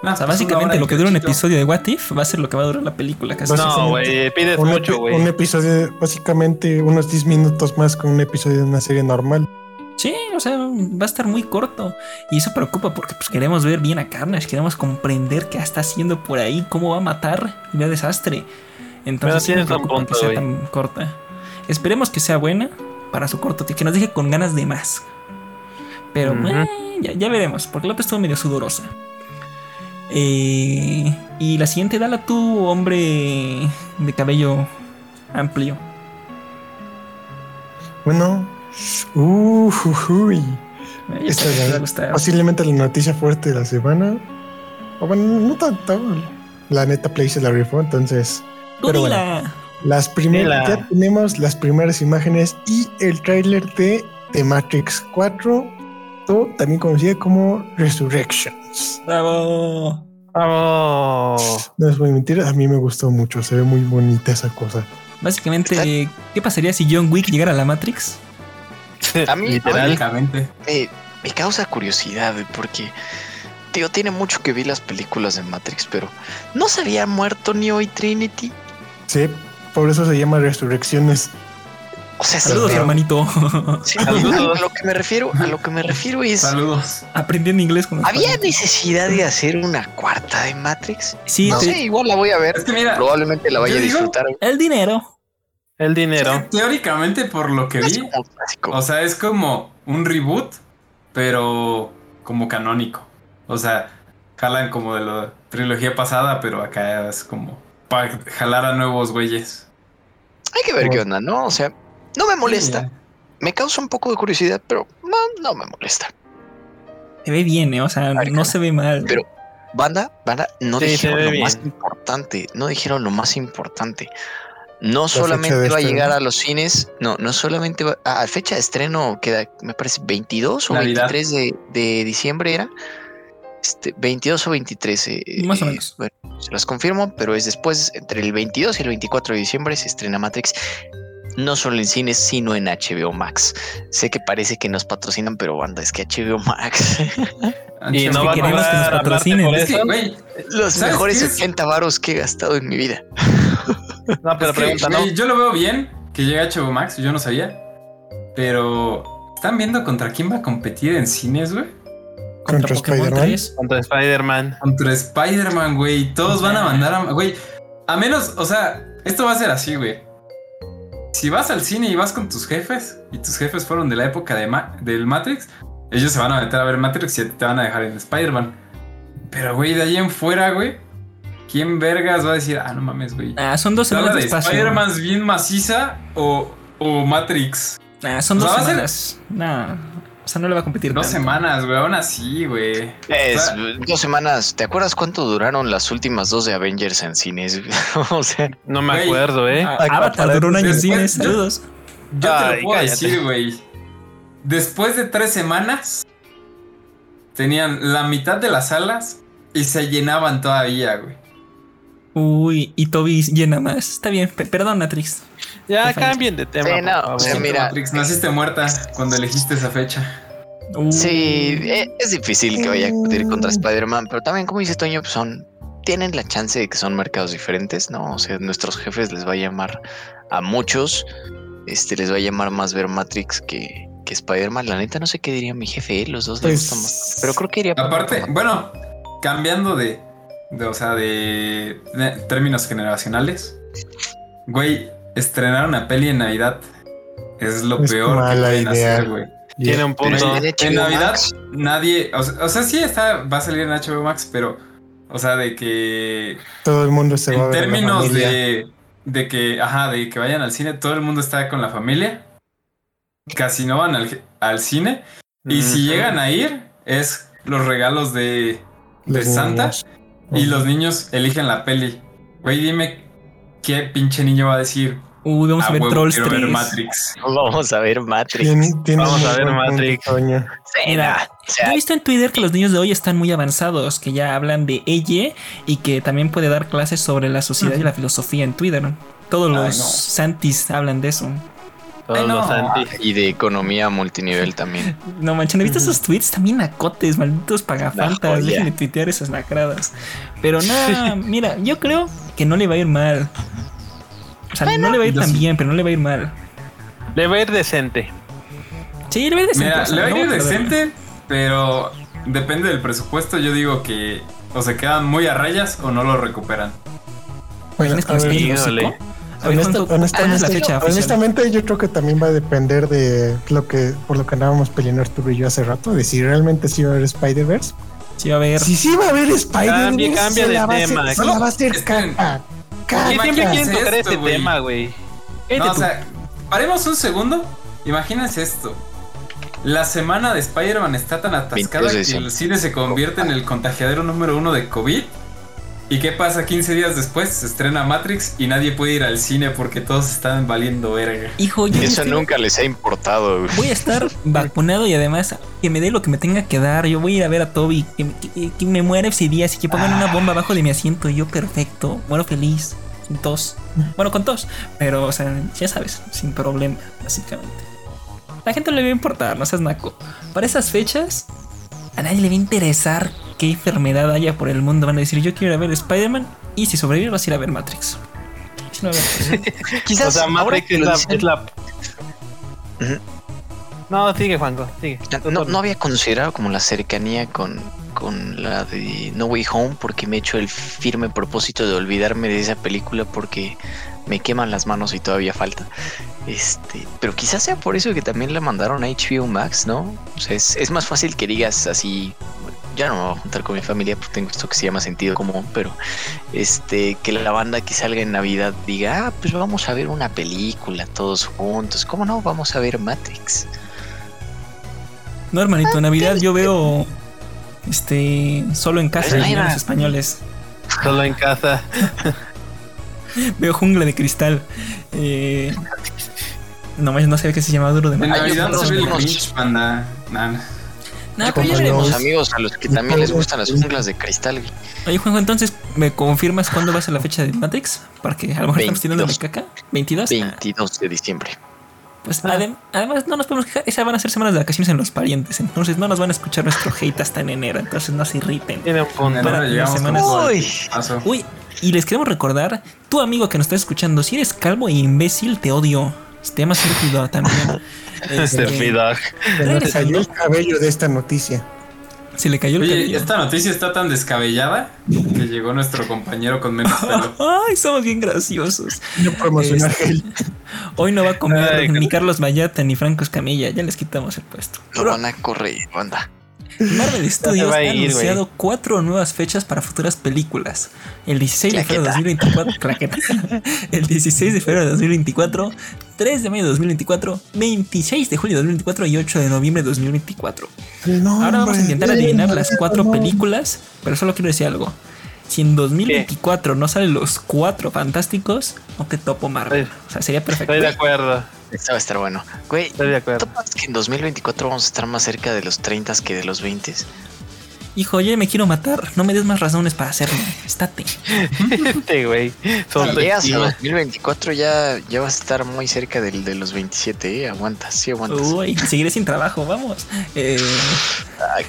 no, O sea, pues básicamente lo que dura un episodio de What If va a ser lo que va a durar la película casi. No, güey, pides Un, mucho, güey. un episodio, básicamente unos 10 minutos más que un episodio de una serie normal. Sí, o sea, va a estar muy corto. Y eso preocupa porque pues, queremos ver bien a Carnage, queremos comprender qué está haciendo por ahí, cómo va a matar y va desastre. Entonces, sí me tienes un preocupa punto, que sea tan corta. Esperemos que sea buena para su corto, que nos deje con ganas de más. Pero eh, ya, ya veremos, porque la otra estuvo medio sudorosa. Eh, y la siguiente, dala tú, hombre de cabello amplio. Bueno, uh, uy, Esta es gustar. posiblemente la noticia fuerte de la semana. O bueno, no tanto. La neta Play se la rifó, entonces. Pero bueno. Las primeras, ya tenemos las primeras imágenes y el tráiler de The Matrix 4, o también conocida como Resurrections. Bravo. Vamos. No les voy a mentir, a mí me gustó mucho, se ve muy bonita esa cosa. Básicamente, ¿qué pasaría si John Wick llegara a la Matrix? A mí- Literal. Básicamente. me, me causa curiosidad porque, tío, tiene mucho que vi las películas de Matrix, pero ¿no se había muerto Neo y Trinity? Sí, por eso se llama Resurrecciones. O sea, sí, Saludos, pero- hermanito. sí, a, a lo que me refiero, a lo que me refiero es, Saludos. Aprendiendo inglés con ¿había padres. necesidad de hacer una cuarta de Matrix? Sí, No te- sé, igual la voy a ver. Es que mira, Probablemente la vaya a disfrutar. el dinero. El dinero. teóricamente, por lo que vi. O sea, es como un reboot, pero como canónico. O sea, jalan como de la trilogía pasada, pero acá es como para jalar a nuevos güeyes. Hay que ver qué onda, ¿no? O sea, no me molesta. Sí, Me causa un poco de curiosidad, pero no, no me molesta. Se ve bien, ¿eh? O sea, no se ve mal. Pero- Banda, banda, no Sí, dijeron lo bien. más importante. No dijeron lo más importante. No solamente va a llegar a los cines, no, no solamente va a, a fecha de estreno queda, me parece 22 o Navidad. 23 de, de diciembre era. Este, 22 o 23. eh, Más o eh, menos. Bueno, se las confirmo, pero es después, entre el 22 y el 24 de diciembre se estrena Matrix. No solo en cines, sino en HBO Max. Sé que parece que nos patrocinan, pero banda, es que HBO Max, Y no va a queremos que nos patrocinen. Es que, los ¿Sabes mejores qué es? 80 varos que he gastado en mi vida. No, pero es que, pregunta, ¿no? yo lo veo bien que llegue HBO Max, yo no sabía. Pero, ¿están viendo contra quién va a competir en cines, güey? Contra Spider-Man. 3. Contra Spider-Man. Contra Spider-Man, güey. Todos van a mandar a. Güey, A menos, o sea, esto va a ser así, güey. Si vas al cine y vas con tus jefes, y tus jefes fueron de la época de Ma- del Matrix, ellos se van a meter a ver Matrix y te van a dejar en Spider-Man. Pero, güey, de ahí en fuera, güey, ¿quién vergas va a decir, ah, no mames, güey? Ah, son dos ¿Se habla semanas de espacio. Spider-Man bien maciza o, o Matrix? Ah, son O dos sea, va a ser- semanas. Nah, o sea, no le va a competir. Dos tanto. semanas, güey, aún así, güey. Es O sea, dos semanas. ¿Te acuerdas cuánto duraron las últimas dos de Avengers en cines? o sea, No me Güey. acuerdo, ¿eh? Ah, Avatar duró un año en cines. yo- Saludos. Yo te lo puedo cállate. decir, güey. Después de tres semanas, tenían la mitad de las salas y se llenaban todavía, güey. Uy, y Toby llena más. Está bien, pe- perdón, Matrix. Ya cambien de tema. Sí, por no, favor. sea, Siento, mira. Matrix, naciste muerta cuando elegiste esa fecha. Uy. sí, e- es difícil que vaya a competir contra Spider-Man, pero también, como dice Toño, pues son. Tienen la chance de que son mercados diferentes, ¿no? O sea, nuestros jefes les va a llamar a muchos. Este les va a llamar más ver Matrix que, que Spider-Man. La neta, no sé qué diría mi jefe, ¿eh? los dos les Pues- gustan más. Pero creo que iría por Aparte, bueno, cambiando de, de, o sea, de, de términos generacionales, güey, estrenar una peli en Navidad es lo Es peor que mala pueden idea. hacer, güey. Tiene un punto. en En Navidad Max, nadie, o sea, o sea, sí está, va a salir en HBO Max, pero, o sea, de que Todo el mundo se va a en ver. la términos familia. de, de que, ajá, de que vayan al cine, todo el mundo está con la familia, casi no van al, al cine, y si Mm. llegan a ir, es los regalos de, de Santa, niños. Y los niños eligen la peli. Güey, dime qué pinche niño va a decir, Uy, vamos a, "Ah, ver huevo, Trolls quiero 3. ver Matrix. Vamos a ver Matrix. Tien- Vamos a ver Matrix. Mira, Yo he visto en Twitter que los niños de hoy están muy avanzados, que ya hablan de ella y que también puede dar clases sobre la sociedad y la filosofía en Twitter. Todos Ay, los no. santis hablan de eso. Todos Ay, no. los anti. y de economía multinivel también. No manches, ¿no viste esos tweets? También acotes, malditos pagafantas. Dejen de tuitear esas lacradas. Pero nada, mira, yo creo que no le va a ir mal. O sea, no le va a ir tan sí. bien, pero no le va a ir mal. Le va a ir decente. Sí, le va a ir decente. Mira, o sea, le va a no ir a decente, pero depende del presupuesto. Yo digo que o se quedan muy a rayas o no lo recuperan. Bueno, ¿Tienes que a ver, despedir el híjole. hocico? A ver, honesta- ¿cuánto- ¿cuál es la honestamente, fecha oficial? honestamente, yo creo que también va a depender de lo que por lo que andábamos peleando Arturo y yo hace rato, de si realmente sí va a haber Spider-Verse. Sí, a ver. Si sí va a haber Spider-Verse, Cambia- de va hacer- tema. se la va a hacer Esperen. caca. ¿Qué Caca. siempre quieren Imagínense tocar güey. tema, güey? No, o sea, paremos un segundo. Imagínense esto. La semana de Spider-Man está tan 22 atascada que el cine se convierte en el contagiadero número uno de COVID. ¿Y qué pasa 15 días después? Se estrena Matrix y nadie puede ir al cine porque todos están valiendo verga. Hijo, yo Eso estoy- nunca les ha importado. güey. voy a estar vacunado y además que me dé lo que me tenga que dar. Yo voy a ir a ver a Toby, que, que- que me muera ese día, así que pongan una bomba abajo de mi asiento y yo perfecto, muero feliz, sin tos. Bueno, con tos, pero, o sea, ya sabes, sin problema, básicamente. La gente no le va a importar, no seas naco. Para esas fechas, a nadie le va a interesar qué enfermedad haya por el mundo. Van a decir, yo quiero ir a ver Spider-Man y si sobrevive vas a ir a ver Matrix. Si no, a ver, Quizás O sea, ahora Matrix que es lo la, es la-. No, sigue, Juanco, sigue. no, no había considerado como la cercanía con, con la de No Way Home porque me he hecho el firme propósito de olvidarme de esa película porque me queman las manos y todavía falta. Este, pero quizás sea por eso que también la mandaron a HBO Max, ¿no? O sea, es, es más fácil que digas así. Ya no me voy a juntar con mi familia porque tengo esto que se llama sentido común, pero este que la banda que salga en Navidad diga, ah, pues vamos a ver una película todos juntos. ¿Cómo no? Vamos a ver Matrix. No, hermanito, en Navidad yo veo este solo en casa los españoles. Solo en casa. Veo jungla de cristal. Eh, no no sabía que se llamaba duro de En Mayo. Navidad unos- se ve el unos- Grinch, panda. Nah, nah. No, pero como ya los- veremos. Tenemos amigos a los que también les gustan las junglas de cristal. güey. Oye, Juanjo, entonces, ¿me confirmas cuándo va a ser la fecha de Matrix? Porque a lo mejor estamos tirando mi 22. caca. ¿22? 22 de diciembre. Pues adem- además no nos podemos quejar. Esas van a ser semanas de vacaciones en los parientes. Entonces no nos van a escuchar nuestro hate hasta en enero. Entonces no se irriten. En enero Para llegamos semanas- Uy. paso. Uy, y les queremos recordar, tu amigo que nos está escuchando, si eres calvo e imbécil, te odio. Te llamas Serpido también. Este. Se nos cayó el cabello de esta noticia. Se le cayó el Oye, cabello. esta noticia está tan descabellada que llegó nuestro compañero con menos pelo. Ay, somos bien graciosos. No promocionar Este- gel. Hoy no va a comer Ay, ni Carlos Mayata ni Franco Escamilla. Ya les quitamos el puesto. Lo van a correr, banda. Marvel Studios ha ir, anunciado cuatro nuevas fechas para futuras películas. El 16 de febrero de 2024, claqueta. El 16 de febrero de 2024, 3 de mayo de 2024, 26 de julio de 2024 y 8 de noviembre de 2024. No, Ahora vamos a intentar adivinar no, las cuatro películas, pero solo quiero decir algo. Si en 2024 no salen los cuatro fantásticos, no te topo Marvel. O sea, sería perfecto. Estoy de acuerdo. Esto va a estar bueno. Güey, Estoy de acuerdo. ¿topas que en 2024 vamos a estar más cerca de los 30 que de los 20? Hijo, yo ya me quiero matar. No me des más razones para hacerlo. Estate. Este güey. Si llegas a autoestima. 2024 ya, ya vas a estar muy cerca del, de los 27, ¿eh? Aguantas, sí aguantas. Uy, seguiré sin trabajo, vamos. Eh, Ay.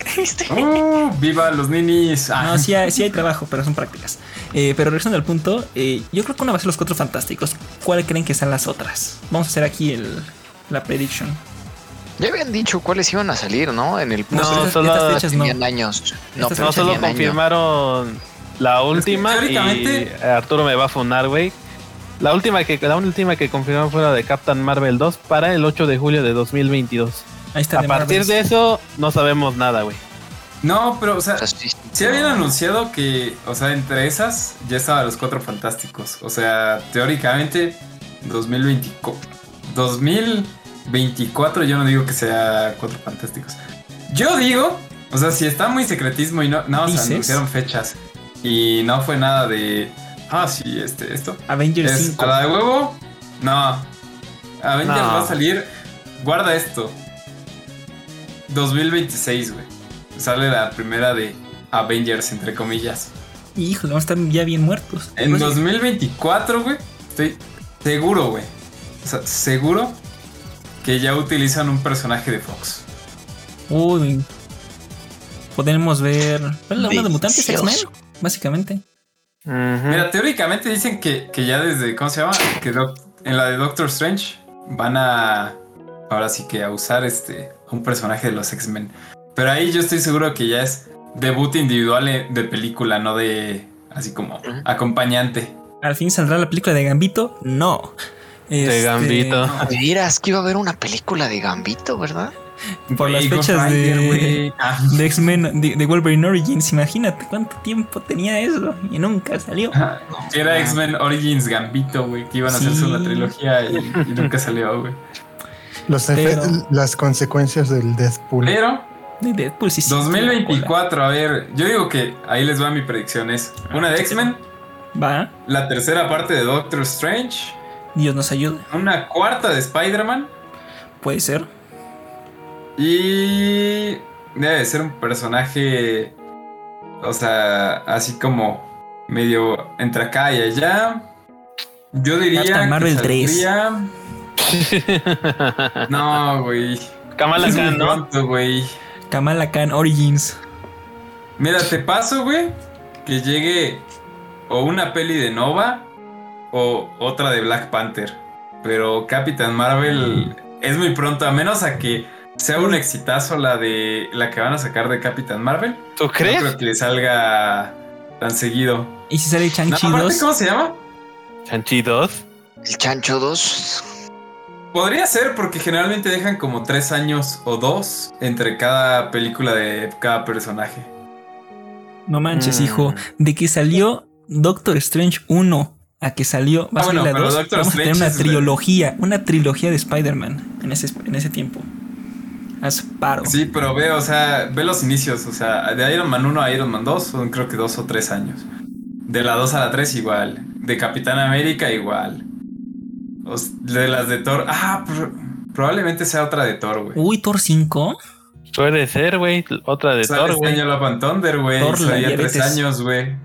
¡Uh! ¡Viva los ninis! Ah, no, sí hay, sí hay trabajo, pero son prácticas. Eh, pero regresando al punto, eh, yo creo que una va a ser los cuatro fantásticos. ¿Cuál creen que sean las otras? Vamos a hacer aquí el, la prediction. Ya habían dicho cuáles iban a salir, ¿no? En el No, Estas- estas solo fechas no. tenían años. No, Estas pero No solo años. confirmaron la última y teóricamente- Arturo me va a funar, güey. La última que la última que confirmaron fue la de Captain Marvel 2 para el 8 de julio de 2022. Ahí está. A de partir de eso no sabemos nada, güey. No, pero, o sea, sea, sí, sí habían anunciado que, o sea, entre esas ya estaban los cuatro fantásticos. O sea, teóricamente, 2024. 2024, yo no digo que sea cuatro fantásticos. Yo digo, o sea, si está muy secretismo y no, no se ¿Dices? anunciaron fechas y no fue nada de. Ah, sí, este, esto. Avengers Es 5. a la de huevo. No. Avengers No. va a salir. Guarda esto. 2026, güey. Sale la primera de Avengers, entre comillas. Vamos a estar ya bien muertos. En Pues, 2024, güey. Estoy seguro, güey. O sea, seguro que ya utilizan un personaje de Fox. Uy. Podemos ver. ¿Cuál es la onda de mutantes? X-Men, básicamente. Mira, teóricamente dicen que, que ya desde. ¿Cómo se llama? Que doc- en la de Doctor Strange van a. Ahora sí que a usar este. a un personaje de los X-Men. Pero ahí yo estoy seguro que ya es debut individual eh, de película, no de. así como acompañante. Al fin saldrá la película de Gambito. No. Este, Gambito. no. Vieras que iba a haber una película de Gambito, ¿verdad? Por las fechas de- güey. Ah. De X-Men, de, de Wolverine Origins. Imagínate cuánto tiempo tenía eso y nunca salió. Que Era X-Men Origins Gambito, güey, que iban a Sí. hacerse una trilogía y, y nunca salió, güey. Los Pero- efe- las consecuencias del Deathpool. Pero De Deadpool sí, sí. 2024, a ver, yo digo que ahí les va mi predicción. Es una de X-Men, Va. la tercera parte de Doctor Strange, Dios nos ayude. una cuarta de Spider-Man Puede ser. y debe de ser un personaje, o sea, así como medio entre acá y allá. Yo diría Captain que Marvel 3. saldría- No, güey. Kamala Es muy Khan, ¿no? pronto, güey. Kamala Khan Origins. Mira, te paso, güey, que llegue o una peli de Nova o otra de Black Panther. Pero Capitán Marvel es muy pronto, a menos a que sea un exitazo la de la que van a sacar de Capitán Marvel. ¿Tú No crees? creo que le salga tan seguido. ¿Y si sale No, Chang-Chi aparte, 2? ¿Cómo se llama? Chanchi 2. El Chancho 2. Podría ser porque generalmente dejan como tres años o dos entre cada película de cada personaje. No manches, Mm. hijo. De que salió Doctor Strange 1 a que salió. Va a Ah, bueno, la pero 2. Doctor Vamos a tener una de- trilogía. Una trilogía de Spider-Man en ese, en ese tiempo. Haz paro. Sí, pero ve, o sea, ve los inicios, o sea, de Iron Man 1 a Iron Man 2 son creo que dos o tres años. De la 2 a la 3 igual. De Capitán América igual. De las de Thor. Ah, pro- probablemente sea otra de Thor, güey. Uy, Thor 5. Puede ser, güey. Otra de Thor, este güey. año Love and Thunder, güey. Thor, Salía tres años, güey.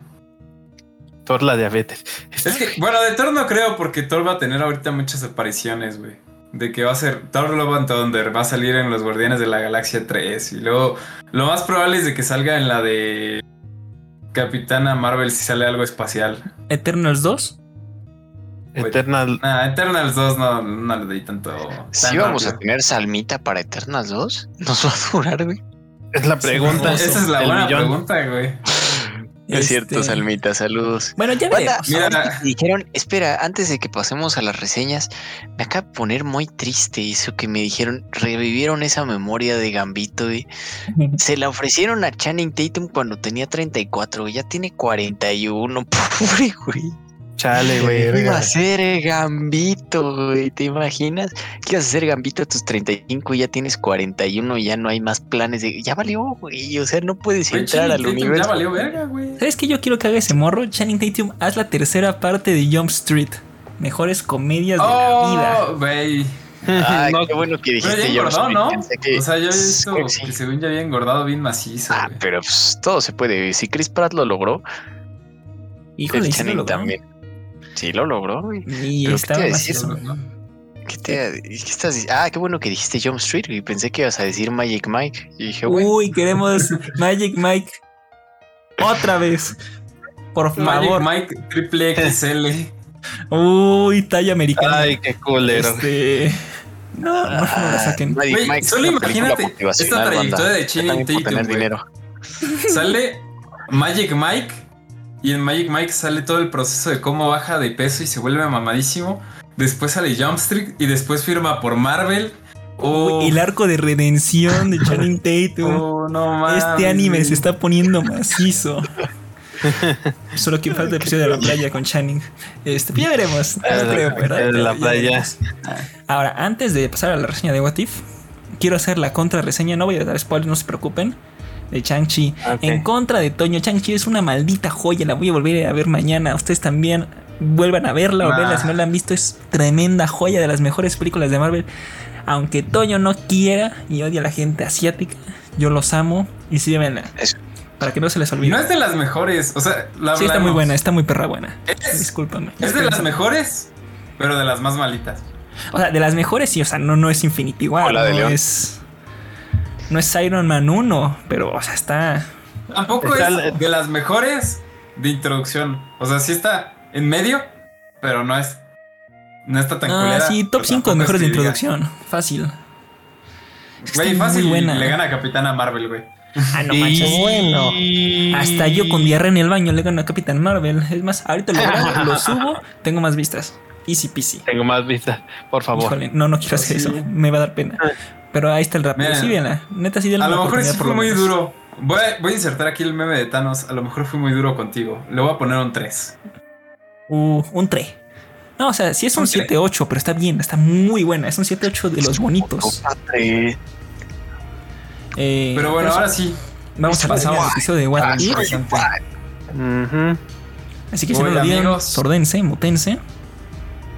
Thor la diabetes. Es que, bueno, de Thor no creo porque Thor va a tener ahorita muchas apariciones, güey. De que va a ser Thor Love and Thunder, va a salir en los Guardianes de la Galaxia 3. Y luego, lo más probable es de que salga en la de Capitana Marvel si sale algo espacial. Eternals 2. Eternal. Ah, Eternals 2 no, no le doy tanto. Si tan vamos a tener Salmita para Eternals 2, nos va a durar, güey. Es la pregunta. hermoso. Esa es la buena millón. pregunta, güey. Es cierto, Este, Salmita, saludos. Bueno, ya Banda. Mira. dijeron, espera, antes de que pasemos a las reseñas, me acaba de poner muy triste eso que me dijeron, revivieron esa memoria de Gambito y se la ofrecieron a Channing Tatum cuando tenía 34, güey, ya tiene 41, pobre güey. Chale, güey. Verga. Iba a ser Gambito, güey, ¿te imaginas? Que ibas a ser Gambito a tus 35 y ya tienes 41 y ya no hay más planes de... Ya valió, güey, o sea, no puedes Güey, entrar Channing al Tatum universo. Ya valió verga, güey. ¿Sabes qué yo quiero que haga ese morro? Channing Tatum, haz la tercera parte de Jump Street. Mejores comedias de la vida. Oh, güey. Ay, No, qué bueno que Pero dijiste ya yo. engordado, ¿no? Que- O sea, yo he visto creo que sí. que según ya había engordado bien macizo, Ah, pero pues, todo se puede. Si Chris Pratt lo logró, Híjole, el sí lo Channing logró. también. Sí, lo logró, güey. Y Pero ¿qué estaba te iba a decir? ¿no? ¿Qué, te, ¿Qué estás diciendo? Ah, qué bueno que dijiste Jump Street, güey. Pensé que ibas a decir Magic Mike. Y dije, güey. Uy, queremos Magic Mike. Otra vez. Por favor. Magic Mike triple XL. Uy, talla americana. Ay, qué culero. Este. No, no, no la saquen. Magic Mike es solo imagínate esta trayectoria banda. de Channing Tatum. Sale Magic Mike y en Magic Mike sale todo el proceso de cómo baja de peso y se vuelve mamadísimo. Después sale Jump Street y después firma por Marvel. Oh, Uy, el arco de redención de Channing Tatum. oh, no mames. Este anime se está poniendo macizo. Solo que falta el episodio de la playa con Channing. Este, pues ya veremos. La Ya playa. veremos. Ahora, antes de pasar a la reseña de What If, quiero hacer la contra reseña. No voy a dar spoilers, no se preocupen. De Chang-Chi. En contra de Toño. Chang-Chi es una maldita joya. La voy a volver a ver mañana. Ustedes también vuelvan a verla o verla si no la han visto. Es tremenda joya de las mejores películas de Marvel. Aunque Toño no quiera y odia a la gente asiática, yo los amo y sí véanla. Para que no se les olvide. No es de las mejores. O sea, la sí, está muy buena, está muy perra buena. Es, Discúlpame. es de las mejores, pero de las más malitas. O sea, de las mejores sí, o sea, no, no es Infinity War. De no León. es. No es Iron Man 1, pero, o sea, está. Tampoco Está es la- de las mejores de introducción. O sea, sí está en medio, pero no es. No está tan Ah, culera. sí, top pero 5 tampoco mejores de diga, introducción. Fácil. Güey, fácil muy buena. le gana a Capitana Marvel, güey. Ah, no manches. bueno. Hasta yo con diarrea en el baño le gano a Capitán Marvel. Es más, ahorita lo grabo, lo subo, tengo más vistas. Easy peasy. Tengo más vistas, por favor. Híjole, no, no quiero hacer Sí. eso. Me va a dar pena. Pero ahí está el rápido. Mira, Sí, véanla. Neta, sí, denle A lo mejor sí fue muy duro. Voy a, voy a insertar aquí el meme de Thanos. A lo mejor fui muy duro contigo. Le voy a poner un 3. Uh, un 3. No, o sea, sí es un Un tre. 7-8, pero está bien, está muy buena. Es un 7-8 de los bonitos. Eh, Pero bueno, ahora sí. vamos a pasar al episodio de What If. interesante. Ujú. Así que si no lo vieron, amigos. sordense, mutense.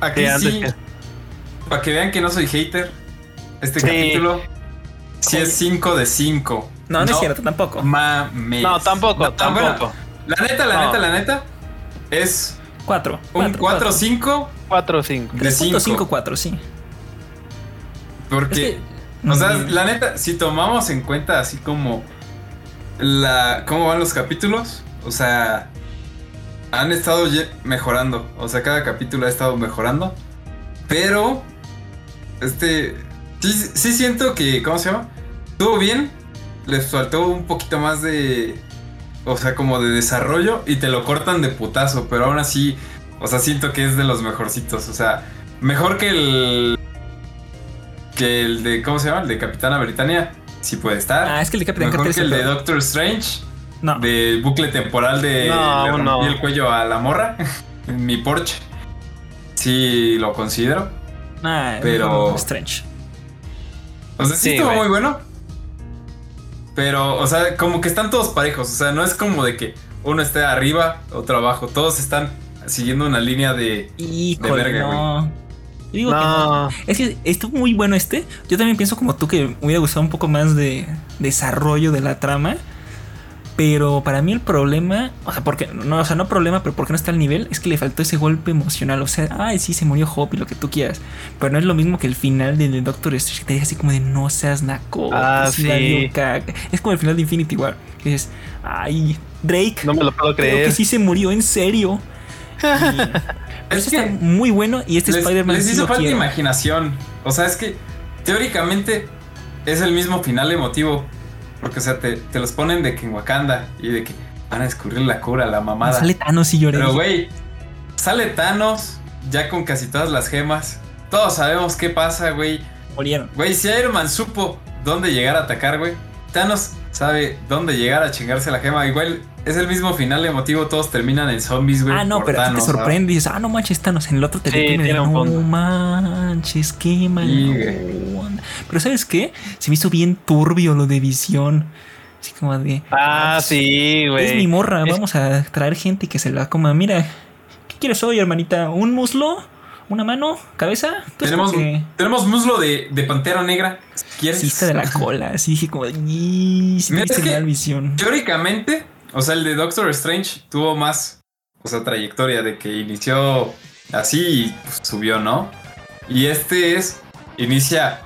Aquí Sí, Para que vean que no soy hater. Este Sí. capítulo. Sí es 5 de 5. No, no, es cierto, tampoco. Mames. No, tampoco, No, tampoco. bueno, la neta, la No. neta, la neta. Es 4. un 4-5 4 o 5. de 5. 5-4, sí. Porque, Es que- o sea, Mm, la neta, si tomamos en cuenta así como la cómo van los capítulos, o sea, han estado mejorando. O sea, cada capítulo ha estado mejorando. Pero, este, sí, sí siento que, ¿cómo se llama? Estuvo bien. Les faltó un poquito más de, o sea, como de desarrollo y te lo cortan de putazo. Pero aún así, o sea, siento que es de los mejorcitos. O sea, mejor que el que el de, ¿cómo se llama? El de Capitana Britannia. Sí puede estar. Ah, es que el de Capitán Mejor que el de. Doctor Strange. No. De bucle temporal de No, le rompí no. el cuello a la morra. en mi Porsche. Sí lo considero. Ah, pero- Strange. O sea, sí, Sí, estuvo güey. muy bueno. Pero, o sea, como que están todos parejos. O sea, no es como de que uno esté arriba, otro abajo. Todos están siguiendo una línea de. Híjole, verga, no. Yo digo que no. No. Es que estuvo muy bueno este. Yo también pienso como tú que me hubiera gustado un poco más de desarrollo de la trama. Pero para mí el problema, o sea, porque no, o sea, no problema, pero porque no está al nivel, es que le faltó ese golpe emocional. O sea, ay, sí, se murió Hope y lo que tú quieras. Pero no es lo mismo que el final de The Doctor Strange que te deja así como de no seas naco. Ah, sí sí. valió caca". Es como el final de Infinity War. Que es, ay, Drake, No me lo puedo creo creer. que sí se murió en serio. Y- pero Es eso está muy bueno y este Spider-Man les sí hizo lo falta imaginación. O sea, es que teóricamente es el mismo final emotivo. Porque, o sea, te, te los ponen de que en Wakanda y de que van a descubrir la cura, la mamada. Sale Thanos y lloré. Pero, güey, sale Thanos ya con casi todas las gemas. Todos sabemos qué pasa, güey. Murieron. Güey, si Iron Man supo dónde llegar a atacar, güey. Thanos sabe dónde llegar a chingarse la gema. Igual es el mismo final emotivo, todos terminan en zombies, güey. Ah, no, pero ti te Thanos, sorprende y dices, ah, no manches, Thanos. En el otro te Sí, tiene un no manches, qué mal. Sí, onda". Pero ¿sabes qué? Se me hizo bien turbio lo de visión. Así como de. Ah, pues, sí, Es mi güey. morra, Es- vamos a traer gente que se la coma. Mira, ¿qué quieres hoy, hermanita? ¿Un muslo? ¿Una mano? ¿Cabeza? Tenemos, escoge. tenemos muslo de, de pantera negra. ¿Quieres? Sí, está de la cola. Así dije como, "Yi, sí me Mira, es que- visión. Teóricamente, o sea, el de Doctor Strange tuvo más, o sea, trayectoria de que inició así y pues, subió, ¿no? Y este es, inicia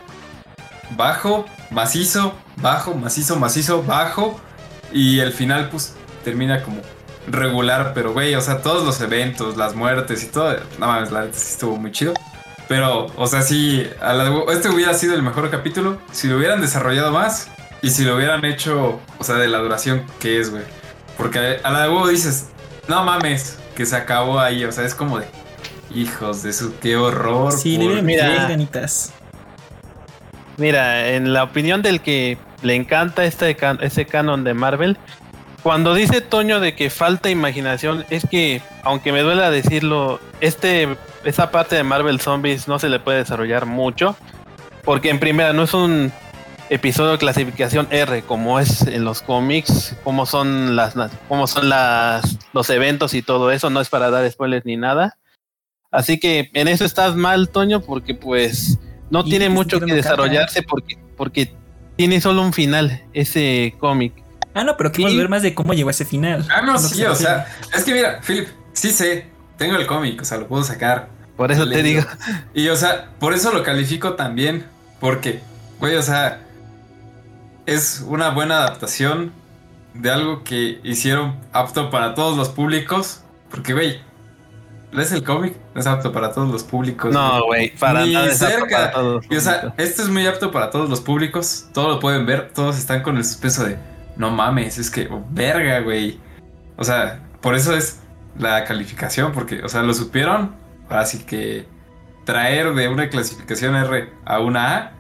bajo, macizo, bajo, macizo, macizo, bajo. Y el final, pues, termina como regular, pero güey, o sea, todos los eventos, las muertes y todo, no mames, la neta sí estuvo muy chido. Pero, o sea, sí, la- este hubiera sido el mejor capítulo si lo hubieran desarrollado más y si lo hubieran hecho, o sea, de la duración que es, güey. Porque a la de huevo dices, no mames, que se acabó ahí, o sea, es como de, hijos de su, qué horror. Sí, por- mira. ganitas. Mira, en la opinión del que le encanta este, can- este canon de Marvel, cuando dice Toño de que falta imaginación, es que, aunque me duela decirlo, este, esa parte de Marvel Zombies no se le puede desarrollar mucho, porque en primera no es un episodio de clasificación R como es en los cómics, como son las, como son las, los eventos y todo eso, no es para dar spoilers ni nada. Así que en eso estás mal, Toño, porque pues no tiene mucho que desarrollarse porque, porque tiene solo un final ese cómic. Ah, no, pero queremos Sí. ver más de cómo llegó a ese final. Ah, no, sí, se o sea, es que mira, Philip, sí sé, tengo el cómic, o sea, lo puedo sacar. Por eso te digo. Y o sea, por eso lo califico también. Porque, güey, o sea, es una buena adaptación de algo que hicieron apto para todos los públicos. Porque, güey, lees el cómic, no es apto para todos los públicos. No, güey, para Ni nada cerca. para todos. Y o sea, esto es muy apto para todos los públicos. Todo lo pueden ver. Todos están con el suspenso de no mames, es que oh, verga, güey. O sea, por eso es la calificación, porque, o sea, lo supieron. Así que traer de una clasificación R a una A,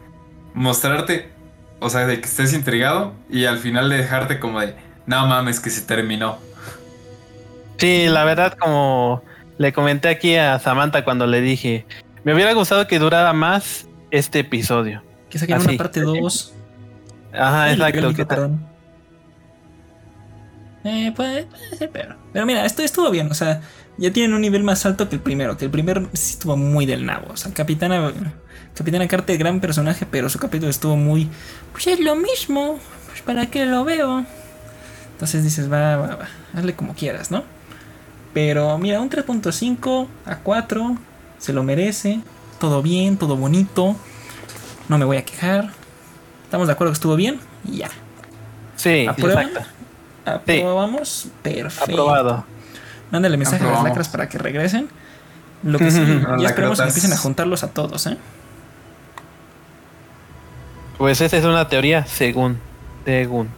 mostrarte, o sea, de que estés intrigado y al final de dejarte como de no mames, que se terminó. Sí, la verdad, como le comenté aquí a Samantha cuando le dije, me hubiera gustado que durara más este episodio. Que saquen una parte 2. Ajá, exacto. que ta- Eh, puede, puede ser, pero. Pero mira, esto estuvo bien. O sea, ya tienen un nivel más alto que el primero. Que el primero sí estuvo muy del nabo. O sea, Capitana. Capitana Carter, gran personaje, pero su capítulo estuvo muy. Pues es lo mismo. Pues para qué lo veo. Entonces dices, va, va, va. Hazle como quieras, ¿no? Pero mira, un 3.5 a 4. Se lo merece. Todo bien, todo bonito. No me voy a quejar. Estamos de acuerdo que estuvo bien. Y ya. Sí, ¿Aprueba? exacto. Aprobamos. Perfecto. Aprobado. Mándale mensaje a las lacras para que regresen. Lo que sí, ya esperemos que empiecen a juntarlos a todos, ¿eh? Pues esa es una teoría según. Según.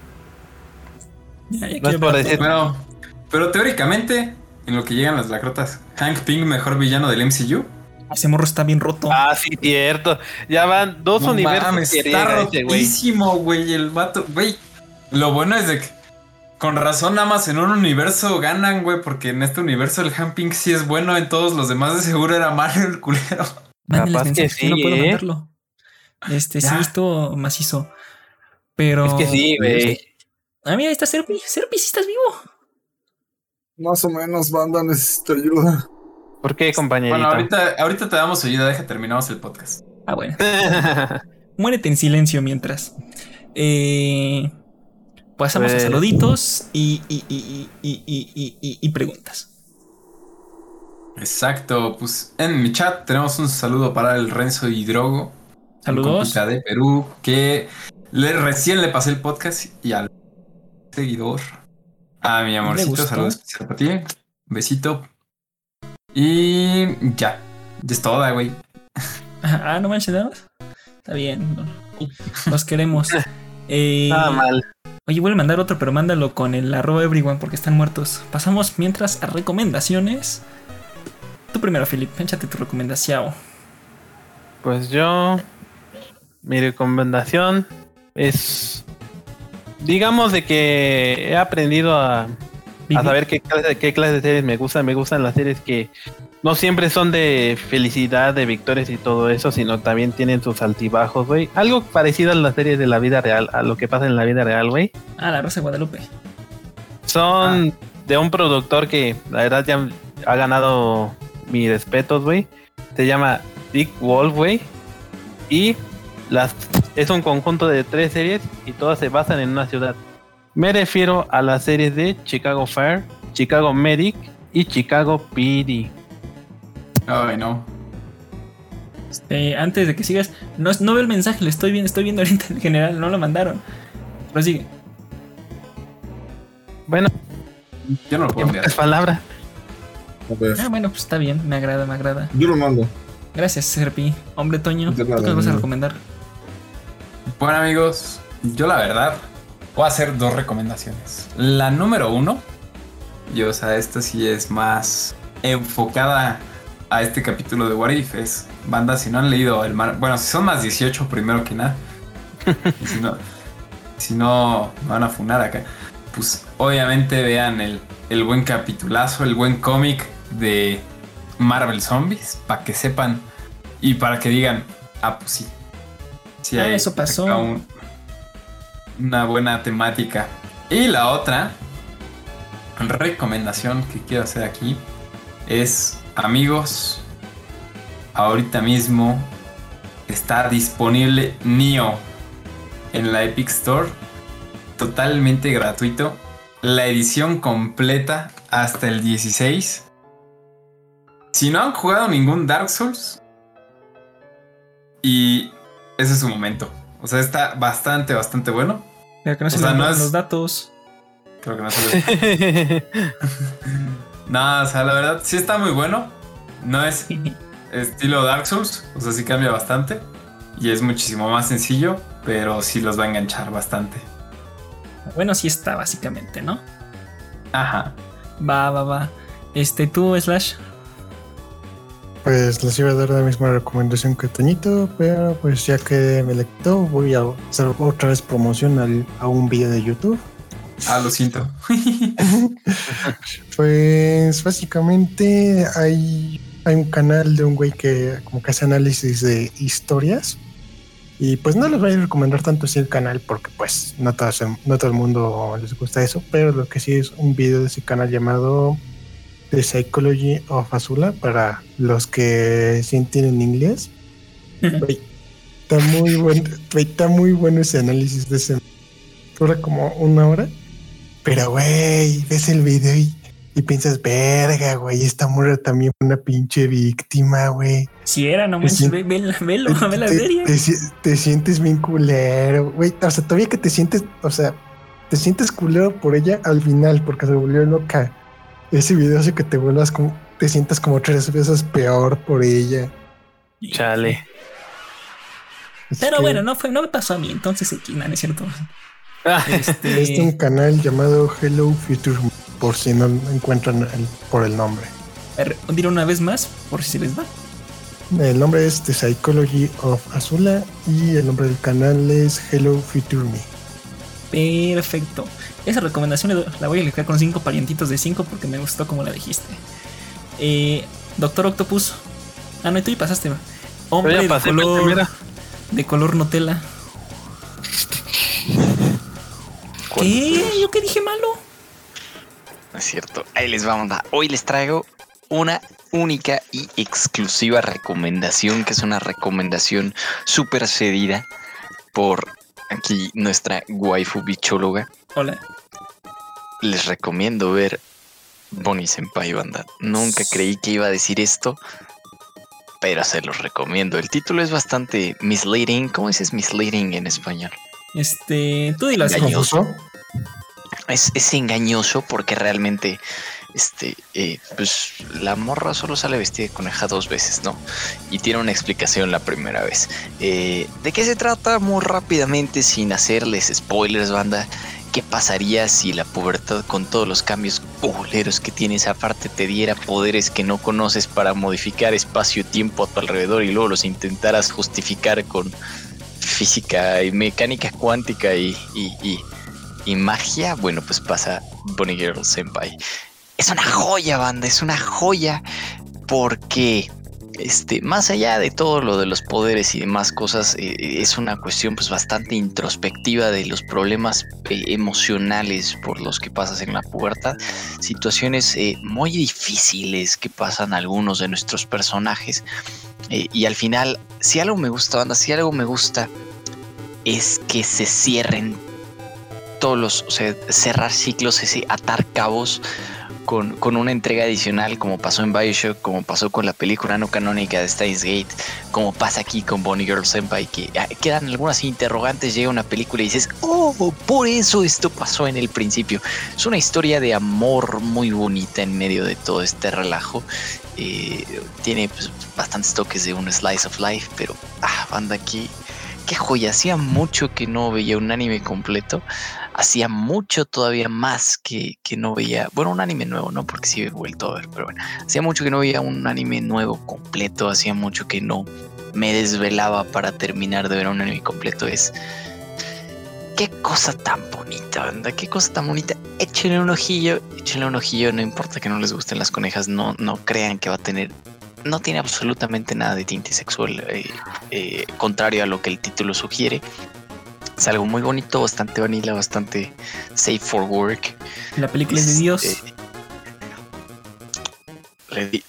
Ya, No por decir-. Bueno, pero teóricamente, en lo que llegan las lacrotas, Hank Pym, mejor villano del MCU. Ese morro está bien roto. Ah, sí, cierto. Ya van dos No universos mames, que está rotísimo, güey, el vato. Güey, lo bueno es de que con razón nada más en un universo ganan, güey, porque en este universo el Hamping sí es bueno, en todos los demás de seguro era malo el culero. Mándenles capaz que yo no sí, puedo ¿eh? mandarlo. Este, sí, Ya. esto macizo. Pero. Es que sí, güey. Ah, mira, ahí está Serpi. Serpi, si estás vivo. Más o menos, banda, necesito ayuda. ¿Por qué, compañerito? Bueno, ahorita, ahorita te damos ayuda, deja terminamos el podcast. Ah, bueno. Muérete en silencio mientras. Eh, pasamos a Pues- saluditos y, y, y, y, y, y, y- y preguntas. Exacto, pues en mi chat tenemos un saludo para el Renzo Hidrogo. Saludos. compita de Perú que le, recién le pasé el podcast y al seguidor. A mi amorcito, gustó? saludo especial para ti. Un besito. Y ya. Ya es toda, güey. Ah, no manches nada más. Está bien. Los queremos. Eh, Nada mal. Oye, vuelve a mandar otro, pero mándalo con el arroba everyone porque están muertos. Pasamos mientras a recomendaciones. Tú primero, Philip, échate tu recomendación. Pues yo, mi recomendación es, digamos de que he aprendido a, a saber qué clase, qué clase de series me gustan. Me gustan las series que no siempre son de felicidad, de victorias y todo eso, sino también tienen sus altibajos, güey. Algo parecido a las series de la vida real, a lo que pasa en la vida real, güey. Ah, la Rosa de Guadalupe. Son de un productor que la verdad ya ha ganado mis respetos, güey. Se llama Dick Wolf, güey. Y las es un conjunto de tres series y todas se basan en una ciudad. Me refiero a las series de Chicago Fire, Chicago Medic y Chicago PD. Ay, no. Este, antes de que sigas, no, no veo el mensaje, lo estoy viendo, estoy viendo ahorita en general, no lo mandaron. Prosigue. Bueno, Yo no lo puedo en enviar. pocas palabras. A ver, Ah, bueno, pues está bien, me agrada, me agrada. yo lo mando. Gracias, Serpi. Hombre Toño, ¿tú qué nos vas a recomendar? Bueno amigos, yo la verdad voy a hacer dos recomendaciones. La número uno, y o sea, esta sí es más enfocada a este capítulo de What If, es banda, si no han leído el mar, bueno, si son más 18 primero que nada, y si no, si no me van a funar acá, pues obviamente vean el, el buen capitulazo, el buen cómic de Marvel Zombies, para que sepan y para que digan, ah, pues sí. Sí, Ah, eso pasó. un- una buena temática. Y la otra recomendación que quiero hacer aquí es, amigos, ahorita mismo está disponible Nio en la Epic Store, totalmente gratuito. La edición completa hasta el 16. Si no han jugado ningún Dark Souls, y ese es su momento. O sea, está bastante, bastante bueno. Pero que no O se sea, le no es- los datos. Creo que no se No, o sea, la verdad sí está muy bueno. No es estilo Dark Souls, o sea, sí cambia bastante. Y es muchísimo más sencillo, pero sí los va a enganchar bastante. bueno, sí está, básicamente, ¿no? Ajá. Va, va, va. Este, tú, Slash. Pues les iba a dar la misma recomendación que Toñito, pero pues ya que me le quitó, voy a hacer otra vez promoción al- a un video de YouTube. Ah, lo siento. Pues básicamente hay, hay un canal de un güey que como que hace análisis de historias. Y pues no les voy a recomendar tanto así el canal porque pues no todo, no todo el mundo les gusta eso, pero lo que sí es un video de ese canal llamado The Psychology of Azula para los que sí entienden inglés. Está muy bueno, está muy bueno ese análisis de ese. Dura como una hora. Pero, güey, ves el video y, y piensas, verga, güey, esta morra también fue una pinche víctima, güey. Si era, no manches, ve, velo, velo, Te- ve la serie. te te sientes bien culero, güey. O sea, todavía que te sientes, o sea, te sientes culero por ella al final porque se volvió loca. Ese video hace que te vuelvas como, te sientas como tres veces peor por ella. Chale. Es Pero que bueno, no fue, no me pasó a mí, entonces aquí, no, no es cierto. Este es un Este, canal llamado Hello Future, por si no encuentran el- por el nombre. a ver, diré una vez más, por si se les va. El nombre es The Psychology of Azula y el nombre del canal es Hello Future Me. Perfecto. Esa recomendación la voy a elegir con cinco parientitos de cinco porque me gustó como la dijiste. Eh, Doctor Octopus. Ah, no, y tú ya pasaste. Hombre ya de pasé mi color, de color Nutella. ¿Qué? ¿Yo qué dije malo? No es cierto. Ahí les va, banda. Hoy les traigo una única y exclusiva recomendación, que es una recomendación súper cedida por aquí nuestra waifu bichóloga. Hola. Les recomiendo ver Bonnie Senpai, banda. Nunca creí que iba a decir esto, pero se los recomiendo. El título es bastante misleading. ¿Cómo dices misleading en español? Este, tú así. Engañoso. Es, es engañoso porque realmente este eh, pues la morra solo sale vestida de coneja dos veces, ¿no? Y tiene una explicación la primera vez. Eh, ¿De qué se trata? Muy rápidamente, sin hacerles spoilers, banda. ¿Qué pasaría si la pubertad con todos los cambios culeros que tiene esa parte te diera poderes que no conoces para modificar espacio-tiempo a tu alrededor y luego los intentaras justificar con física y mecánica cuántica y, y, y- y magia? Bueno, pues pasa Bonnie Girl Senpai. Es una joya, banda, es una joya porque este, más allá de todo lo de los poderes y demás cosas, eh, es una cuestión pues bastante introspectiva de los problemas eh, emocionales por los que pasas en la pubertad, situaciones eh, muy difíciles que pasan algunos de nuestros personajes. Eh, y al final, si algo me gusta, banda, si algo me gusta es que se cierren todos los, o sea, cerrar ciclos, ese atar cabos con, con una entrega adicional, como pasó en Bioshock, como pasó con la película no canónica de Steins Gate, como pasa aquí con Bonnie Girl Senpai, que ah, quedan algunas interrogantes, llega una película y dices, oh, por eso esto pasó en el principio. Es una historia de amor muy bonita en medio de todo este relajo. Eh, tiene pues, bastantes toques de un slice of life, pero, ah, banda aquí. Qué joya, hacía mucho que no veía un anime completo hacía mucho todavía más que, que no veía, bueno, un anime nuevo, no porque sí he vuelto a ver, pero bueno, hacía mucho que no veía un anime nuevo completo, hacía mucho que no me desvelaba para terminar de ver un anime completo, es... Qué cosa tan bonita, banda, qué cosa tan bonita. Échenle un ojillo, échenle un ojillo, no importa que no les gusten las conejas, no, no crean que va a tener, no tiene absolutamente nada de tinte sexual, eh, eh, contrario a lo que el título sugiere. Es algo muy bonito, bastante vanilla, bastante safe for work. La película es de Dios. Este, le di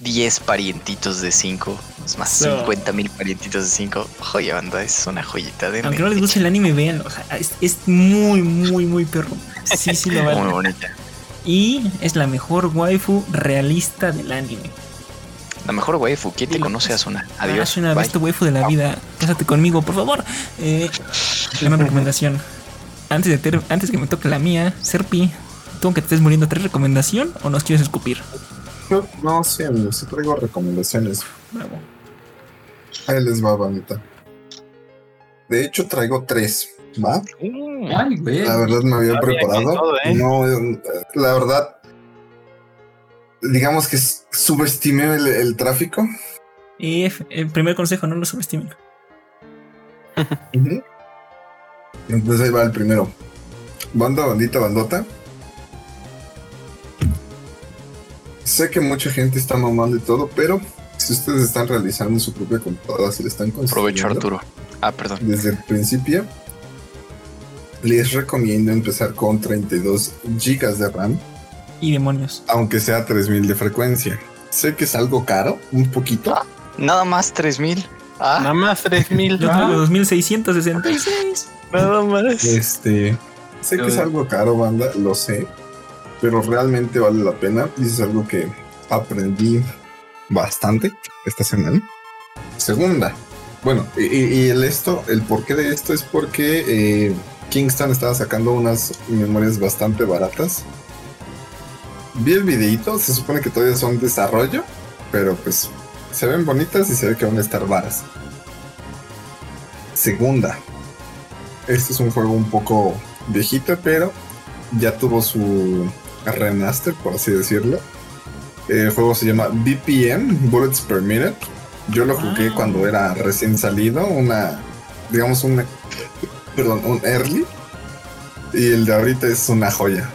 10 parientitos de 5. Es más, No. 50 mil parientitos de 5. Joya, banda, es una joyita. denle. Aunque no les guste el anime, vean. es, es muy, muy, muy perro. Sí, sí lo Muy vale. bonita. Y es la mejor waifu realista del anime. La mejor waifu. ¿Quién te conoce. Asuna? Ah, Adiós. es una Bye. besta waifu de la vida. Cásate conmigo, por favor. Eh, una recomendación. Antes de ter- antes que me toque la mía, Serpi, ¿tú aunque te estés muriendo, ¿tres recomendación o nos quieres escupir? No, no, sí, amigo, sí traigo recomendaciones. Bravo. Ahí les va, bonita. De hecho, traigo tres, ¿va? Ay, güey. La verdad me había preparado. todo, ¿eh? No, la verdad, digamos que s- subestimé el, el tráfico. Y el primer consejo, no lo subestimen. Entonces ahí va el primero. Banda, bandita, bandota. Sé que mucha gente está mamando y todo, pero si ustedes están realizando su propia computadora, si le están Aprovecho, Arturo. Ah, perdón. desde el principio, les recomiendo empezar con 32 GB de RAM, Y demonios. aunque sea 3000 de frecuencia. Sé que es algo caro, un poquito. Nada más 3000. Ah, Nada más 3000. Yo traigo 2666. Nada más. Este, sé que es algo caro, banda, lo sé, pero realmente vale la pena y es algo que aprendí bastante esta semana. Segunda, bueno, y, y- y el esto, el porqué de esto es porque eh, Kingston estaba sacando unas memorias bastante baratas. Vi el videito, se supone que todavía son desarrollo, pero pues se ven bonitas y se ve que van a estar varas. Segunda, este es un juego un poco viejito, pero ya tuvo su remaster, por así decirlo. El juego se llama BPM, Bullets Per Minute. Yo lo jugué Ah. cuando era recién salido, una, digamos, una, perdón, un early. Y el de ahorita es una joya.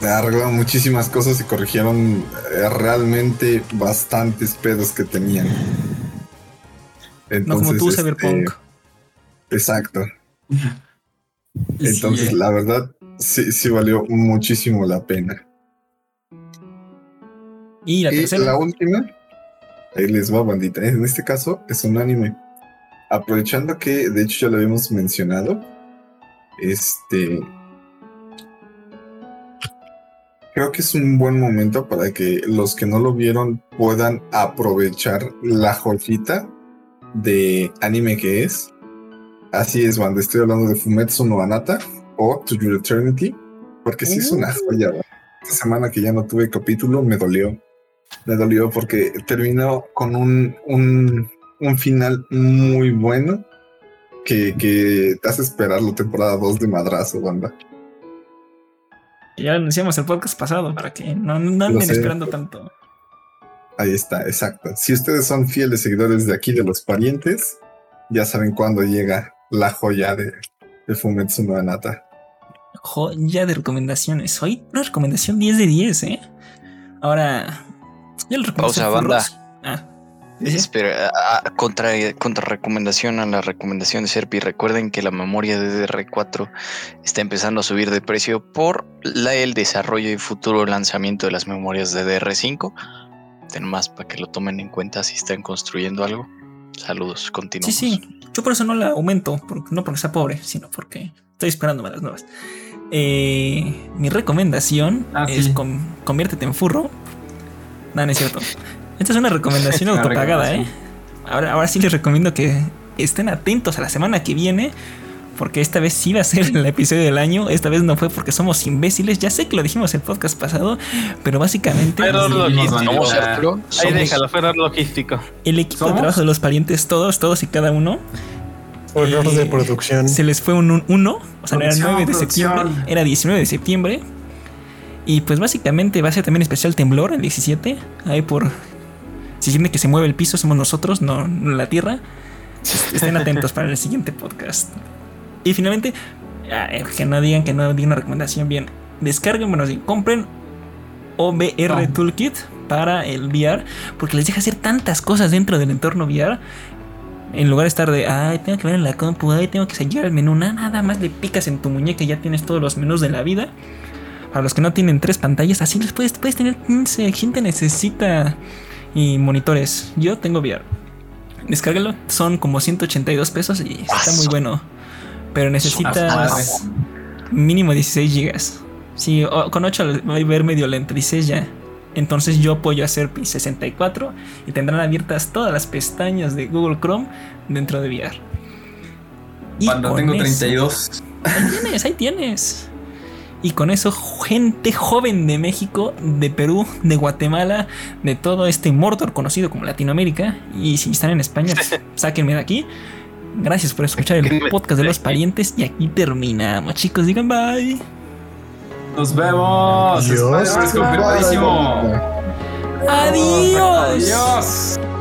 Arreglaron muchísimas cosas y corrigieron eh, realmente bastantes pedos que tenían. No como tú, este, Cyberpunk. Exacto. Sí, Entonces, la verdad, sí, sí valió muchísimo la pena. Y la y tercera. la última, ahí les va, bandita. En este caso, es un anime. Aprovechando que, de hecho, ya lo habíamos mencionado. Este. Creo que es un buen momento para que los que no lo vieron puedan aprovechar la joyita de anime que es. Así es, banda. Estoy hablando de Fumetsu no Anata o To Your Eternity. Porque sí es una joya. ¿verdad? Esta semana que ya no tuve capítulo me dolió. Me dolió porque terminó con un, un, un final muy bueno que, que te hace esperar la temporada 2 de madrazo, banda. Ya lo anunciamos el podcast pasado para que no, no Lo anden sé. esperando tanto. Ahí está, exacto. Si ustedes son fieles seguidores de aquí de los parientes, ya saben cuándo llega la joya de, de Fumetsu no Anata. Joya de recomendaciones. Hoy una recomendación 10 de 10, ¿eh? Ahora, le recomiendo Pausa, banda. Ah, ¿sí? Espera, ah, contra, contra recomendación a la recomendación de Serpi, recuerden que la memoria de DR4 está empezando a subir de precio por la, el desarrollo y futuro lanzamiento de las memorias de DR5. Ten más para que lo tomen en cuenta si están construyendo algo. Saludos, Sí, continuamos. sí. Yo por eso no la aumento, porque- no porque sea pobre, sino porque estoy esperándome las nuevas. Eh, mi recomendación Ah, es sí. con- conviértete en furro. No, no es cierto. Esta es una recomendación autopagada, ¿eh? Ahora, ahora sí les recomiendo que estén atentos a la semana que viene. Porque esta vez sí va a ser el episodio del año. Esta vez no fue porque somos imbéciles. Ya sé que lo dijimos el podcast pasado. Pero básicamente Pero Sí, lo nos mismo. mandó Somos Ahí déjalo, fue error logístico. el equipo de trabajo de los parientes, todos, todos y cada uno, Fue error Eh, de producción. se les fue un 1, o sea, no era Producción, 9 de septiembre, era 19 de septiembre. Y pues básicamente va a ser también especial temblor el 17, ahí por... Si sienten que se mueve el piso, somos nosotros, no, no la tierra. Estén atentos para el siguiente podcast. Y finalmente, ah, eh, que no digan que no di una recomendación bien. Descarguen, bueno, sí, compren OBR Oh. Toolkit para el VR, porque les deja hacer tantas cosas dentro del entorno VR. En lugar de estar de, ay, tengo que ver en la compu, ay, tengo que seguir el menú, nada, nada más le picas en tu muñeca y ya tienes todos los menús de la vida. Para los que no tienen tres pantallas, así les puedes, puedes tener 15. Gente necesita y monitores. Yo tengo VR. Descárgalo, son como 182 pesos y está muy bueno. Pero necesitas mínimo 16 gigas. Sí, con 8 va a ver medio lento, 16 ya. Entonces yo apoyo a Serpi 64 y tendrán abiertas todas las pestañas de Google Chrome dentro de VR. Y Cuando tengo eso- 32. Ahí tienes, ahí tienes. Y con eso, gente joven de México, de Perú, de Guatemala, de todo este Mordor conocido como Latinoamérica. Y si están en España, pues, sáquenme de aquí. Gracias por escuchar el podcast de los parientes. Y aquí terminamos, chicos. Digan bye. Nos vemos. Adiós. Confirmadísimo. Adiós. Adiós.